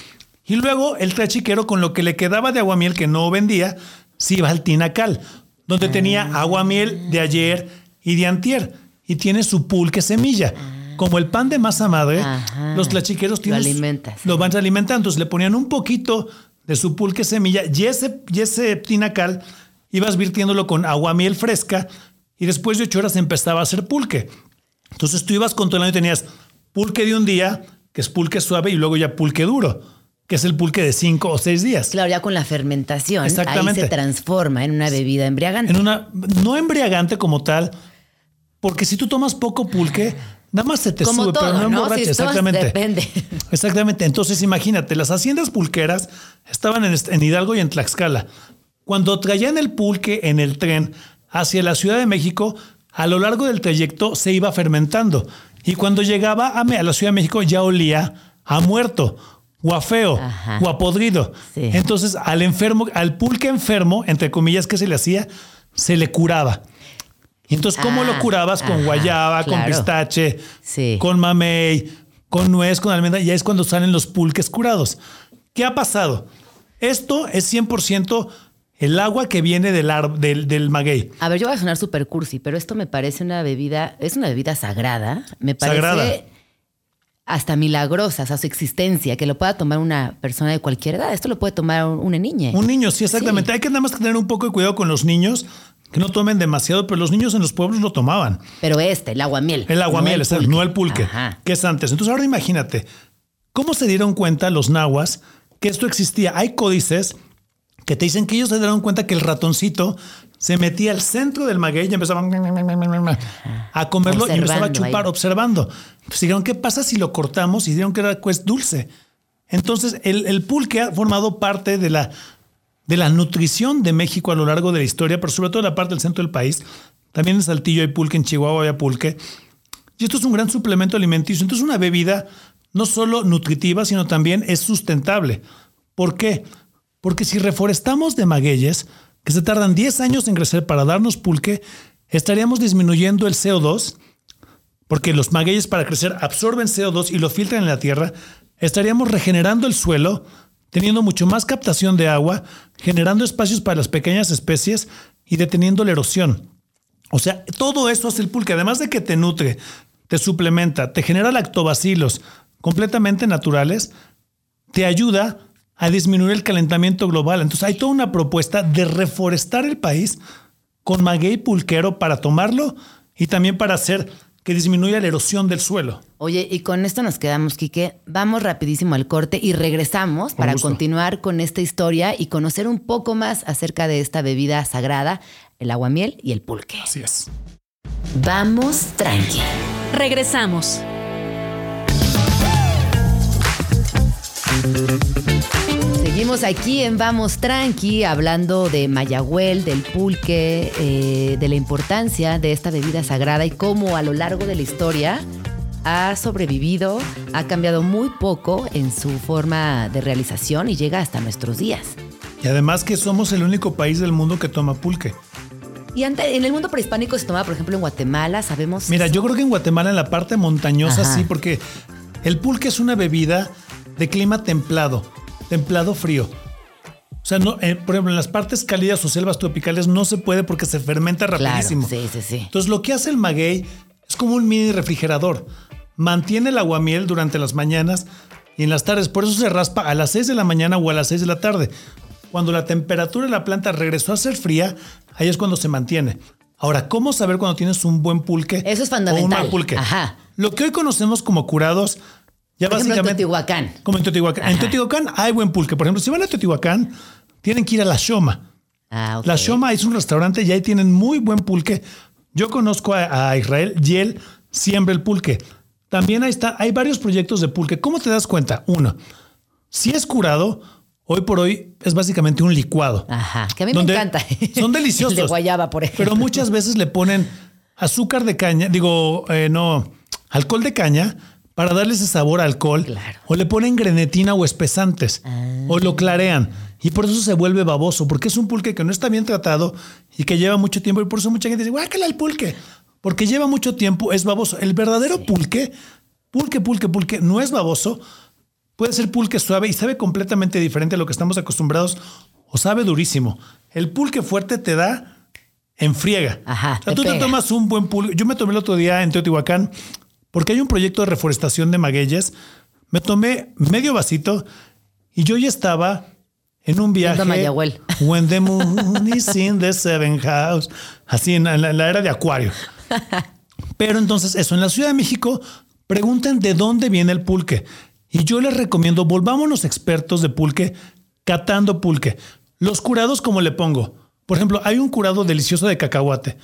Y luego el trachiquero con lo que le quedaba de aguamiel que no vendía, se iba al tinacal, donde tenía aguamiel de ayer y de antier. Y tiene su pulque semilla. Como el pan de masa madre, Ajá. los tlachiqueros Lo tienen alimentas. lo van alimentando. Entonces le ponían un poquito de su pulque semilla y ese, y ese tinacal ibas virtiéndolo con aguamiel fresca y después de ocho horas empezaba a hacer pulque. Entonces tú ibas controlando y tenías pulque de un día, que es pulque suave, y luego ya pulque duro, que es el pulque de cinco o seis días. Claro, ya con la fermentación, Exactamente. ahí se transforma en una bebida embriagante. En una, no embriagante como tal, porque si tú tomas poco pulque, nada más se te Como sube, todo, pero no ¿no? Si Exactamente. depende. Exactamente. Entonces, imagínate, las haciendas pulqueras estaban en, Hidalgo y en Tlaxcala. Cuando traían el pulque en el tren hacia la Ciudad de México, a lo largo del trayecto se iba fermentando. Y cuando llegaba a, la Ciudad de México ya olía a muerto, o a feo, Ajá. o a podrido. Sí. Entonces, al enfermo, al pulque enfermo, entre comillas, que se le hacía, se le curaba. Y entonces, ¿cómo Ah, lo curabas? Con ajá, guayaba, con pistache, Sí. con mamey, con nuez, con almendra, y ahí es cuando salen los pulques curados. ¿Qué ha pasado? Esto es 100% el agua que viene del, del, del maguey. A ver, yo voy a sonar súper cursi, pero esto me parece una bebida, es una bebida sagrada. Me parece Sagrada. hasta milagrosa, o sea, su existencia, que lo pueda tomar una persona de cualquier edad. Esto lo puede tomar un- una niña. Un niño, sí, exactamente. Sí. Hay que nada más tener un poco de cuidado con los niños, que no tomen demasiado, pero los niños en los pueblos lo tomaban. Pero este, el aguamiel. El aguamiel, no el- pulque. no el pulque, Ajá. que es antes. Entonces ahora imagínate, ¿cómo se dieron cuenta los nahuas que esto existía? Hay códices que te dicen que ellos se dieron cuenta que el ratoncito se metía al centro del maguey y empezaba a comerlo y empezaba a chupar, ahí. observando. Entonces dijeron, ¿qué pasa si lo cortamos? Y dijeron que era pues dulce. Entonces el, el pulque ha formado parte de la, de la nutrición de México a lo largo de la historia, pero sobre todo la parte del centro del país. También en Saltillo hay pulque, en Chihuahua hay pulque. Y esto es un gran suplemento alimenticio. Entonces, una bebida no solo nutritiva, sino también es sustentable. ¿Por qué? Porque si reforestamos de magueyes, que se tardan 10 años en crecer para darnos pulque, estaríamos disminuyendo el CO2, porque los magueyes para crecer absorben CO2 y lo filtran en la tierra, estaríamos regenerando el suelo, teniendo mucho más captación de agua, generando espacios para las pequeñas especies y deteniendo la erosión. O sea, todo eso hace el pulque, además de que te nutre, te suplementa, te genera lactobacilos completamente naturales, te ayuda a disminuir el calentamiento global. Entonces hay toda una propuesta de reforestar el país con maguey pulquero para tomarlo y también para hacer que disminuya la erosión del suelo. Oye, y con esto nos quedamos, Quique. Vamos rapidísimo al corte y regresamos para gusto. continuar con esta historia y conocer un poco más acerca de esta bebida sagrada, el aguamiel y el pulque. Así es. Vamos tranqui. Regresamos. Seguimos aquí en Vamos Tranqui hablando de Mayagüel, del pulque, eh, de la importancia de esta bebida sagrada y cómo a lo largo de la historia ha sobrevivido, ha cambiado muy poco en su forma de realización y llega hasta nuestros días. Y además que somos el único país del mundo que toma pulque. Y en el mundo prehispánico se tomaba, por ejemplo, en Guatemala, sabemos. Mira, yo creo que en Guatemala, en la parte montañosa, Ajá. sí, porque el pulque es una bebida de clima templado, templado frío. O sea, no, eh, por ejemplo, en las partes cálidas o selvas tropicales no se puede porque se fermenta Claro, rapidísimo. sí, sí, sí. Entonces, lo que hace el maguey es como un mini refrigerador. Mantiene el aguamiel durante las mañanas y en las tardes. Por eso se raspa a las 6 de la mañana o a las 6 de la tarde. Cuando la temperatura de la planta regresó a ser fría, ahí es cuando se mantiene. Ahora, ¿cómo saber cuando tienes un buen pulque? Eso es O un fundamental. mal pulque. Ajá. Lo que hoy conocemos como curados, ya Por ejemplo, en básicamente. Teotihuacán. Como en Teotihuacán. En Ajá. Teotihuacán hay buen pulque. Por ejemplo, si van a Teotihuacán, tienen que ir a la Shoma. Ah, ok. La Shoma es un restaurante y ahí tienen muy buen pulque. Yo conozco a, a Israel y él siembra el pulque. También ahí está, hay varios proyectos de pulque. ¿Cómo te das cuenta? Uno, si es curado, hoy por hoy es básicamente un licuado. Aja, que a mí me encanta. Son deliciosos. El de guayaba, por ejemplo. Pero muchas veces le ponen azúcar de caña, digo, eh, no, alcohol de caña para darle ese sabor a alcohol. Claro. O le ponen grenetina o espesantes. O lo clarean. Y por eso se vuelve baboso, porque es un pulque que no está bien tratado y que lleva mucho tiempo. Y por eso mucha gente dice, guácala el pulque. Porque lleva mucho tiempo, es baboso. El verdadero pulque, pulque, pulque, pulque, no es baboso. Puede ser pulque suave y sabe completamente diferente a lo que estamos acostumbrados o sabe durísimo. El pulque fuerte te da en friega. Ajá, O sea, te tú te tomas un buen pulque. Yo me tomé el otro día en Teotihuacán porque hay un proyecto de reforestación de magueyes. Me tomé medio vasito y yo ya estaba en un viaje. Mayagüel. When the moon is in the seven house. Así en la, en la era de Acuario. Pero entonces, eso, en la Ciudad de México, preguntan de dónde viene el pulque. Y yo les recomiendo, volvámonos expertos de pulque, catando pulque. Los curados, como le pongo. Por ejemplo, hay un curado delicioso de cacahuate,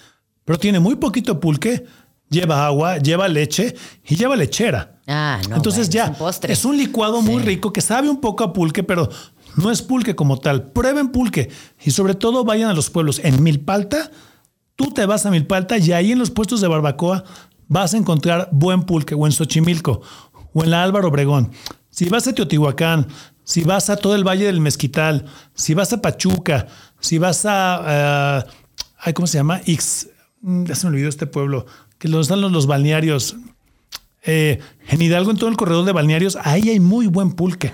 pero tiene muy poquito pulque, lleva agua, lleva leche y lleva lechera. Ah, no. Entonces bueno, ya es un postre. es un licuado muy rico que sabe un poco a pulque, pero no es pulque como tal. Prueben pulque y sobre todo vayan a los pueblos. En Milpalta, tú te vas a Milpalta y ahí en los puestos de barbacoa vas a encontrar buen pulque o en Xochimilco o en la Álvaro Obregón. Si vas a Teotihuacán, si vas a todo el Valle del Mezquital, si vas a Pachuca, si vas a... ay, ¿Cómo se llama? Ix, mm, ya se me olvidó este pueblo, que los, los balnearios. Eh, en Hidalgo, en todo el corredor de balnearios, ahí hay muy buen pulque.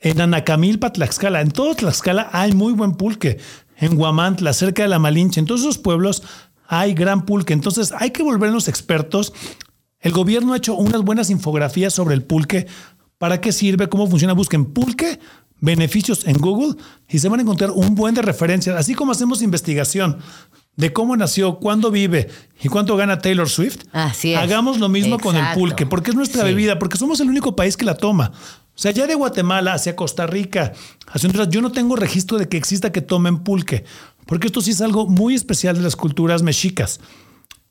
En Anacamilpa, Tlaxcala, en todo Tlaxcala hay muy buen pulque. En Guamantla, cerca de la Malinche, en todos esos pueblos hay gran pulque. Entonces hay que volvernos expertos. El gobierno ha hecho unas buenas infografías sobre el pulque. ¿Para qué sirve? ¿Cómo funciona? Busquen pulque, beneficios en Google y se van a encontrar un buen de referencias. Así como hacemos investigación de cómo nació, cuándo vive y cuánto gana Taylor Swift. Así es. Hagamos lo mismo con el pulque, porque es nuestra Sí. bebida, porque somos el único país que la toma. O sea, ya de Guatemala hacia Costa Rica, hacia Honduras, yo no tengo registro de que exista que tomen pulque, porque esto sí es algo muy especial de las culturas mexicas.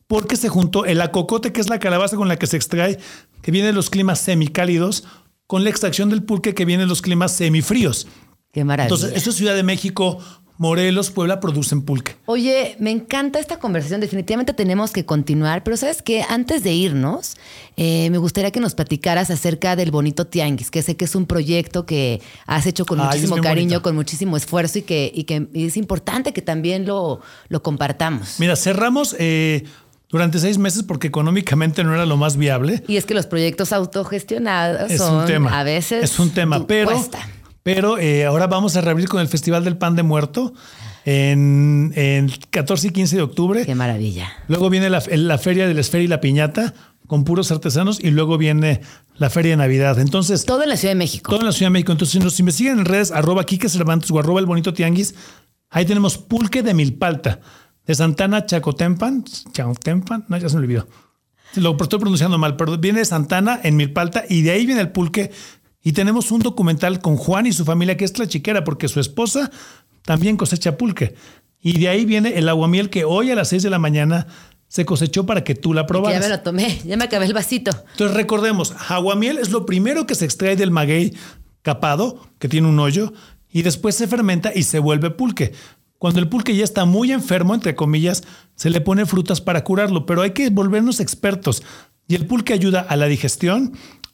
Porque se juntó el acocote, que es la calabaza con la que se extrae, que viene de los climas semicálidos, con la extracción del pulque que viene de los climas semifríos. Qué maravilla. Entonces, esto es Ciudad de México, Morelos, Puebla producen pulque. Oye, me encanta esta conversación. Definitivamente tenemos que continuar, pero sabes que antes de irnos, eh, me gustaría que nos platicaras acerca del bonito tianguis, que sé que es un proyecto que has hecho con Ay, muchísimo cariño, bonito. con muchísimo esfuerzo y que, y que es importante que también lo, lo compartamos. Mira, cerramos eh, durante seis meses porque económicamente no era lo más viable. Y es que los proyectos autogestionados Es son un tema. a veces Es un tema, pero, cuesta. Pero eh, ahora vamos a reabrir con el Festival del Pan de Muerto en, en 14 y 15 de octubre. Qué maravilla. Luego viene la, la Feria de la Esfera y la Piñata con puros artesanos y luego viene la Feria de Navidad. Entonces, Todo en la Ciudad de México. todo en la Ciudad de México. Entonces, si nos investiguen en redes, arroba Quique Cervantes o arroba el bonito tianguis, ahí tenemos pulque de Milpalta, de Santana Chacotempan, Chacotempan, no, ya se me olvidó. Lo estoy pronunciando mal, pero viene de Santana en Milpalta y de ahí viene el pulque. Y tenemos un documental con Juan y su familia, que es la chiquera, porque su esposa también cosecha pulque. Y de ahí viene el aguamiel que hoy a las 6 de la mañana se cosechó para que tú la Que ya probaras. me lo tomé, ya me acabé el vasito. Entonces recordemos, aguamiel es lo primero que se extrae del maguey capado, que tiene un hoyo, y después se fermenta y se vuelve pulque. Cuando el pulque ya está muy enfermo, entre comillas, se le pone frutas para curarlo, pero hay que volvernos expertos. Y el pulque ayuda a la digestión,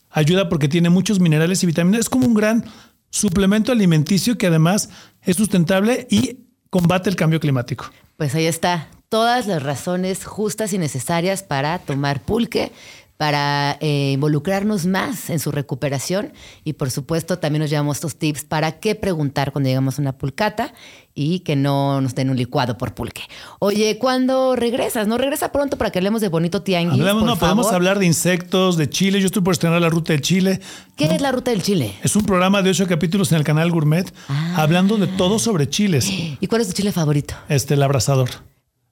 ayuda porque tiene muchos minerales y vitaminas. Es como un gran suplemento alimenticio que además es sustentable y combate el cambio climático. Pues ahí está, todas las razones justas y necesarias para tomar pulque para eh, involucrarnos más en su recuperación y por supuesto también nos llevamos estos tips para qué preguntar cuando llegamos a una pulcata y que no nos den un licuado por pulque. Oye, ¿cuándo regresas? ¿No regresa pronto para que hablemos de bonito tianguis? Hablamos, por no, podemos hablar de insectos, de Chile. Yo estoy por estrenar la ruta del Chile. ¿Qué es la ruta del Chile? Es un programa de ocho capítulos en el canal Gourmet Ah. hablando de todo sobre chiles. ¿Y cuál es tu chile favorito? Este, el abrazador.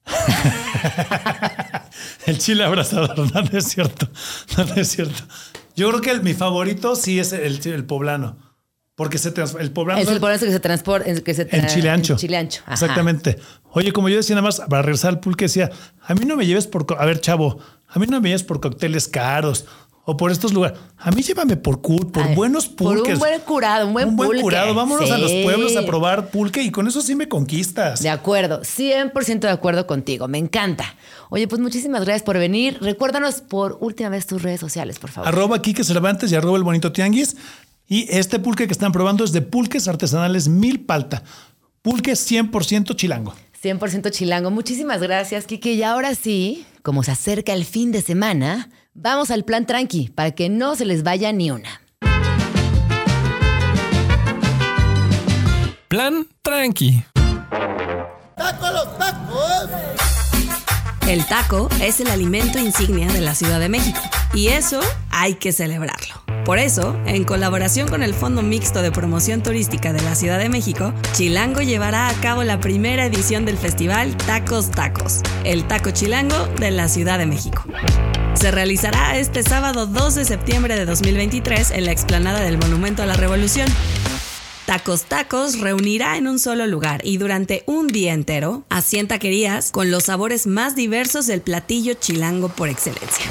el chile abrazador, no, no es cierto. No, no es cierto. Yo creo que el- mi favorito sí es el, el poblano. Porque se el poblano. Es el eso que se transporta, que se chile ancho. chile ancho. Ajá. Exactamente. Oye, como yo decía nada más, para regresar al pulque, decía, a mí no me lleves por... A ver, chavo, a mí no me lleves por cócteles caros o por estos lugares. A mí llévame por, cu- por Ay, buenos por un pulques. buen curado, un buen pulque. curado. Vámonos a los pueblos a probar pulque y con eso sí me conquistas. De acuerdo, 100% de acuerdo contigo, me encanta. Oye, pues muchísimas gracias por venir. Recuérdanos por última vez tus redes sociales, por favor. Arroba Quique Cervantes y arroba el bonito tianguis. Y este pulque que están probando es de pulques artesanales Mil Palta. Pulque 100% chilango. 100% chilango. Muchísimas gracias, Kike. Y ahora sí, como se acerca el fin de semana, vamos al plan tranqui para que no se les vaya ni una. Plan tranqui. El taco es el alimento insignia de la Ciudad de México y eso hay que celebrarlo. Por eso, en colaboración con el Fondo Mixto de Promoción Turística de la Ciudad de México, Chilango llevará a cabo la primera edición del festival Tacos Tacos, el taco chilango de la Ciudad de México. Se realizará este sábado 2 de septiembre de 2023 en la explanada del Monumento a la Revolución. Tacos Tacos reunirá en un solo lugar y durante un día entero a 100 taquerías con los sabores más diversos del platillo chilango por excelencia.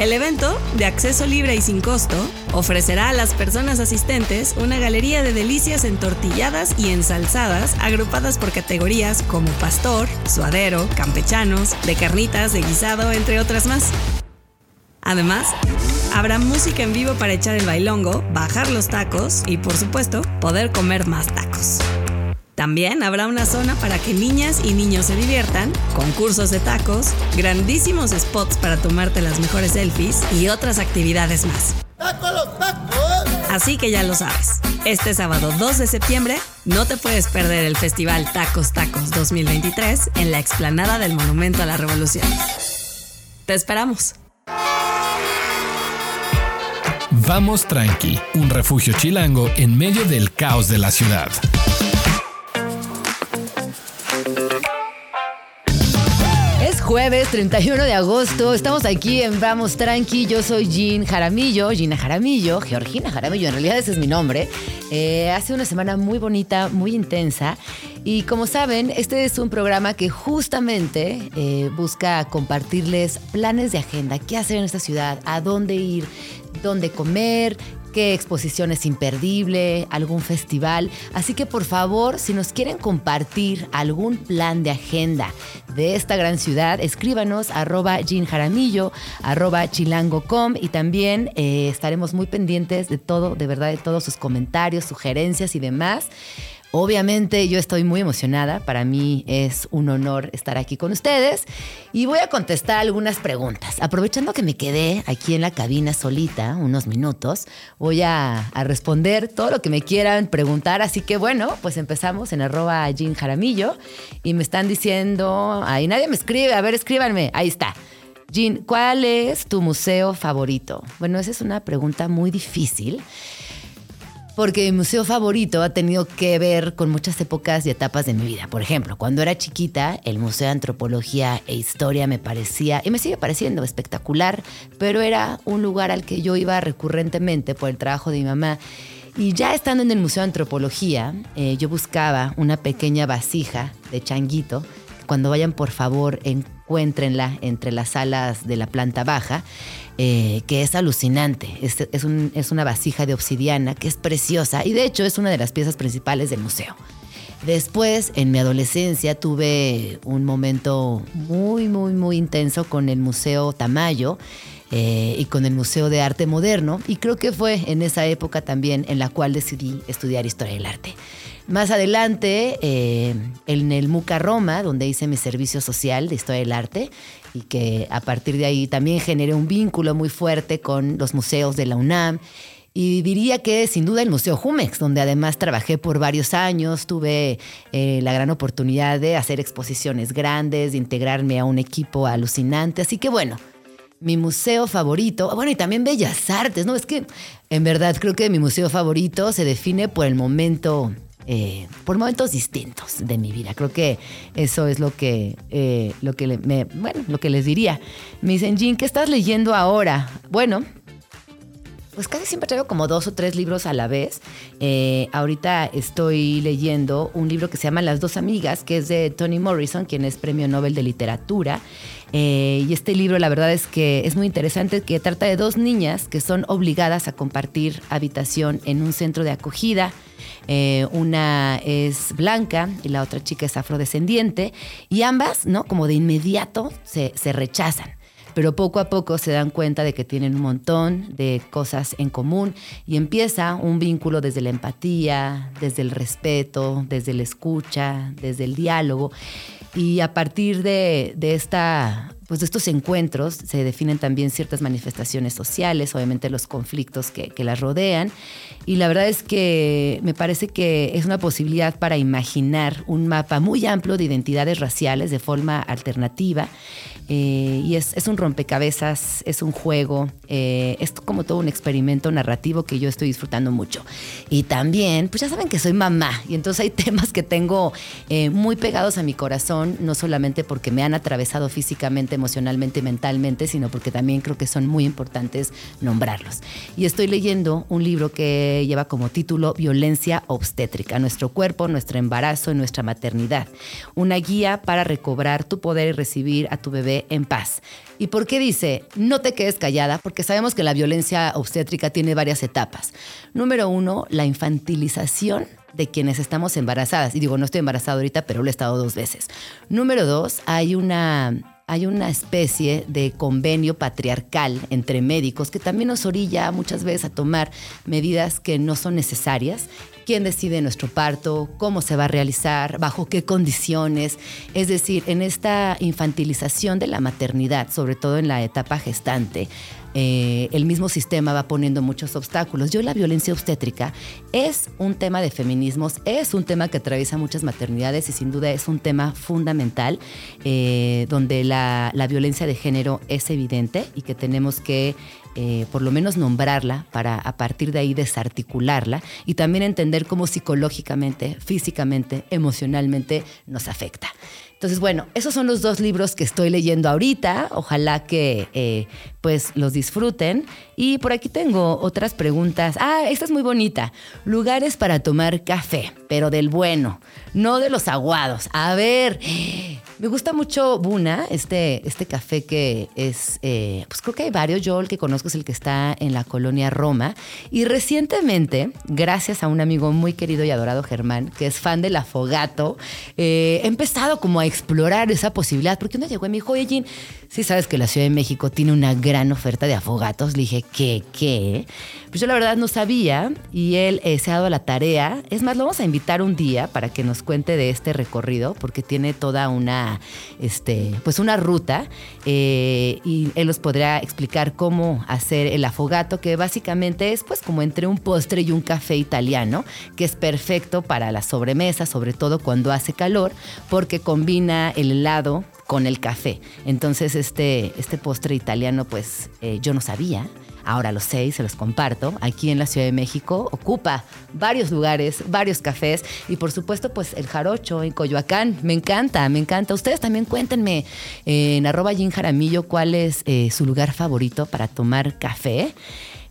El evento, de acceso libre y sin costo, ofrecerá a las personas asistentes una galería de delicias entortilladas y ensalzadas agrupadas por categorías como pastor, suadero, campechanos, de carnitas, de guisado, entre otras más. Además, habrá música en vivo para echar el bailongo, bajar los tacos y, por supuesto, poder comer más tacos. También habrá una zona para que niñas y niños se diviertan, concursos de tacos, grandísimos spots para tomarte las mejores selfies y otras actividades más. Así que ya lo sabes, este sábado 2 de septiembre no te puedes perder el Festival Tacos Tacos 2023 en la explanada del Monumento a la Revolución. Te esperamos. Vamos tranqui, un refugio chilango en medio del caos de la ciudad. Es jueves 31 de agosto, estamos aquí en Vamos Tranqui, yo soy Jean Jaramillo, Gina Jaramillo, Georgina Jaramillo, en realidad ese es mi nombre. Eh, hace una semana muy bonita, muy intensa y como saben, este es un programa que justamente eh, busca compartirles planes de agenda, qué hacer en esta ciudad, a dónde ir, dónde comer, qué exposición es imperdible, algún festival. Así que por favor, si nos quieren compartir algún plan de agenda de esta gran ciudad, escríbanos arroba Jean Jaramillo, arroba chilango.com y también eh, estaremos muy pendientes de todo, de verdad, de todos sus comentarios, sugerencias y demás. Obviamente yo estoy muy emocionada, para mí es un honor estar aquí con ustedes. Y voy a contestar algunas preguntas. Aprovechando que me quedé aquí en la cabina solita unos minutos, voy a, a responder todo lo que me quieran preguntar, así que bueno, pues empezamos en arroba Jean Jaramillo. Y me están diciendo, ahí nadie me escribe, a ver, escríbanme, ahí está. Jean, ¿cuál es tu museo favorito? Bueno, esa es una pregunta muy difícil porque mi museo favorito ha tenido que ver con muchas épocas y etapas de mi vida. Por ejemplo, cuando era chiquita, el Museo de Antropología e Historia me parecía, y me sigue pareciendo espectacular, pero era un lugar al que yo iba recurrentemente por el trabajo de mi mamá. Y ya estando en el Museo de Antropología, eh, yo buscaba una pequeña vasija de changuito. Cuando vayan, por favor, en encuéntrenla entre las salas de la planta baja, eh, que es alucinante. Es, es, un- es una vasija de obsidiana que es preciosa y de hecho es una de las piezas principales del museo. Después, en mi adolescencia, tuve un momento muy, muy, muy intenso con el Museo Tamayo eh, y con el Museo de Arte Moderno. Y creo que fue en esa época también en la cual decidí estudiar Historia del Arte. Más adelante, eh, en el MUCA Roma, donde hice mi servicio social de Historia del Arte, y que a partir de ahí también generé un vínculo muy fuerte con los museos de la UNAM. Y diría que sin duda el Museo Jumex, donde además trabajé por varios años, tuve eh, la gran oportunidad de hacer exposiciones grandes, de integrarme a un equipo alucinante. Así que bueno, mi museo favorito, bueno, y también Bellas Artes, ¿no? Es que en verdad creo que mi museo favorito se define por el momento, eh, por momentos distintos de mi vida. Creo que eso es lo que, eh, lo que me, bueno, lo que les diría. Me dicen, Jean, ¿qué estás leyendo ahora? Bueno, pues casi siempre traigo como dos o tres libros a la vez. Eh, ahorita estoy leyendo un libro que se llama Las dos amigas, que es de Toni Morrison, quien es premio Nobel de Literatura. Y este libro, la verdad es que es muy interesante, que trata de dos niñas que son obligadas a compartir habitación en un centro de acogida. Eh, una es blanca y la otra chica es afrodescendiente. Y ambas, ¿no? Como de inmediato se, se rechazan pero poco a poco se dan cuenta de que tienen un montón de cosas en común y empieza un vínculo desde la empatía, desde el respeto, desde la escucha, desde el diálogo. Y a partir de, de esta, pues de estos encuentros se definen también ciertas manifestaciones sociales, obviamente los conflictos que, que las rodean. Y la verdad es que me parece que es una posibilidad para imaginar un mapa muy amplio de identidades raciales de forma alternativa. Eh, y es, es un rompecabezas, es un juego, eh, es como todo un experimento narrativo que yo estoy disfrutando mucho. Y también, pues ya saben que soy mamá, y entonces hay temas que tengo eh, muy pegados a mi corazón, no solamente porque me han atravesado físicamente, emocionalmente, mentalmente, sino porque también creo que son muy importantes nombrarlos. Y estoy leyendo un libro que lleva como título Violencia obstétrica, nuestro cuerpo, nuestro embarazo y nuestra maternidad. Una guía para recobrar tu poder y recibir a tu bebé en paz. ¿Y por qué dice, no te quedes callada? Porque sabemos que la violencia obstétrica tiene varias etapas. Número uno, la infantilización de quienes estamos embarazadas. Y digo, no estoy embarazada ahorita, pero lo he estado dos veces. Número dos, hay una hay una especie de convenio patriarcal entre médicos que también nos orilla muchas veces a tomar medidas que no son necesarias. ¿Quién decide nuestro parto? ¿Cómo se va a realizar? ¿Bajo qué condiciones? Es decir, en esta infantilización de la maternidad, sobre todo en la etapa gestante, eh, el mismo sistema va poniendo muchos obstáculos. Yo la violencia obstétrica es un tema de feminismos, es un tema que atraviesa muchas maternidades y sin duda es un tema fundamental eh, donde la, violencia de género es evidente y que tenemos que eh, por lo menos nombrarla para a partir de ahí desarticularla y también entender cómo psicológicamente, físicamente, emocionalmente nos afecta. Entonces, bueno, esos son los dos libros que estoy leyendo ahorita. Ojalá que pues los disfruten. Y por aquí tengo otras preguntas. Ah, esta es muy bonita. Lugares para tomar café, pero del bueno, no de los aguados. A ver, me gusta mucho Buna, este, este café que es, eh, pues creo que hay varios. Yo el que conozco es el que está en la colonia Roma. Y recientemente, gracias a un amigo muy querido y adorado Germán, que es fan del afogato, eh, he empezado como a explorar esa posibilidad. Porque uno llegó y me dijo, oye, Jean, sí sabes que la Ciudad de México tiene una gran oferta de afogatos. Le dije, ¿qué? ¿Qué? Pues yo la verdad no sabía y él eh, se ha dado la tarea. Es más, lo vamos a invitar un día para que nos cuente de este recorrido, porque tiene toda una, este, pues una ruta eh, y él nos podrá explicar cómo hacer el afogato, que básicamente es pues como entre un postre y un café italiano, que es perfecto para la sobremesa, sobre todo cuando hace calor, porque combina el helado con el café. Entonces este, este postre italiano pues eh, yo no sabía. Ahora lo sé y se los comparto. Aquí en la Ciudad de México ocupa varios lugares, varios cafés y por supuesto pues el jarocho en Coyoacán. Me encanta, me encanta. Ustedes también cuéntenme en arroba Jaramillo cuál es eh, su lugar favorito para tomar café.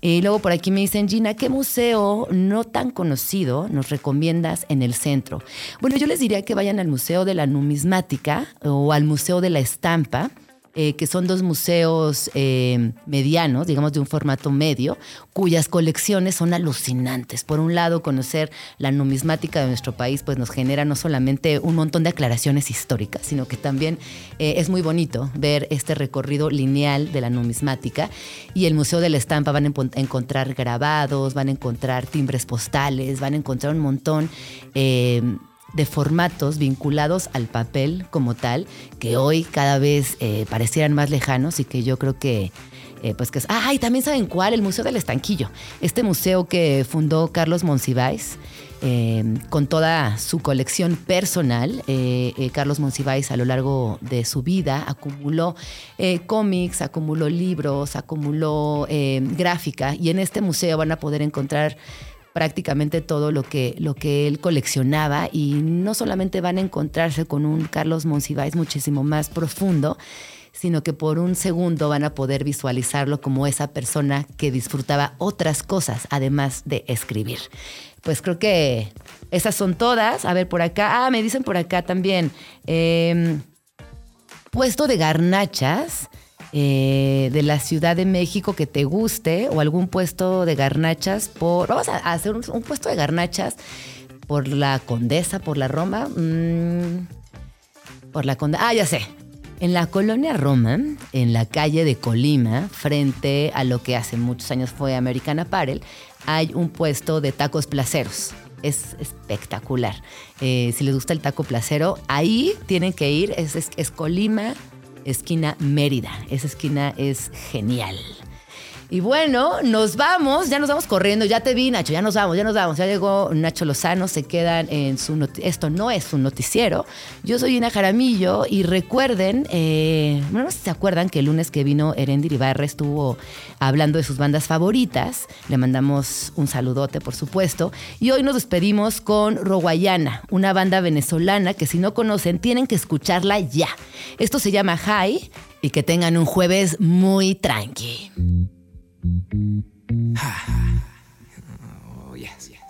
Y luego por aquí me dicen, Gina, ¿qué museo no tan conocido nos recomiendas en el centro? Bueno, yo les diría que vayan al Museo de la Numismática o al Museo de la Estampa. Eh, que son dos museos eh, medianos, digamos de un formato medio, cuyas colecciones son alucinantes. Por un lado, conocer la numismática de nuestro país pues nos genera no solamente un montón de aclaraciones históricas, sino que también eh, es muy bonito ver este recorrido lineal de la numismática. Y el Museo de la Estampa van a encontrar grabados, van a encontrar timbres postales, van a encontrar un montón de formatos vinculados al papel como tal, que hoy cada vez eh, parecieran más lejanos y que yo creo que, eh, pues que. Ah, y también saben cuál, el Museo del Estanquillo, este museo que fundó Carlos Monsiváis. Eh, con toda su colección personal, Carlos Monsiváis a lo largo de su vida acumuló cómics, acumuló libros, acumuló gráfica y en este museo van a poder encontrar prácticamente todo lo que, lo que él coleccionaba y no solamente van a encontrarse con un Carlos Monsiváis muchísimo más profundo, sino que por un segundo van a poder visualizarlo como esa persona que disfrutaba otras cosas, además de escribir. Pues creo que esas son todas. A ver, por acá. Ah, me dicen por acá también. Em, puesto de garnachas. Eh, de la Ciudad de México que te guste o algún puesto de garnachas por... Vamos a hacer un, puesto de garnachas por la Condesa, por la Roma. Mm, por la Condesa. Ah, ya sé. En la colonia Roma, en la calle de Colima, frente a lo que hace muchos años fue Americana Apparel, hay un puesto de tacos placeros. Es espectacular. Eh, si les gusta el taco placero, ahí tienen que ir. es Colima, esquina Mérida. Esa esquina es genial. Y bueno, nos vamos, ya nos vamos corriendo, ya te vi Nacho, ya nos vamos, ya nos vamos, ya llegó Nacho Lozano, se quedan en su esto no es un noticiero. Yo soy Ina Jaramillo y recuerden, eh, no sé si se acuerdan que el lunes que vino Erendir Ibarra estuvo hablando de sus bandas favoritas, le mandamos un saludote por supuesto, y hoy nos despedimos con Roguayana, una banda venezolana que si no conocen tienen que escucharla ya. Esto se llama High y que tengan un jueves muy tranqui. oh, yes, yes.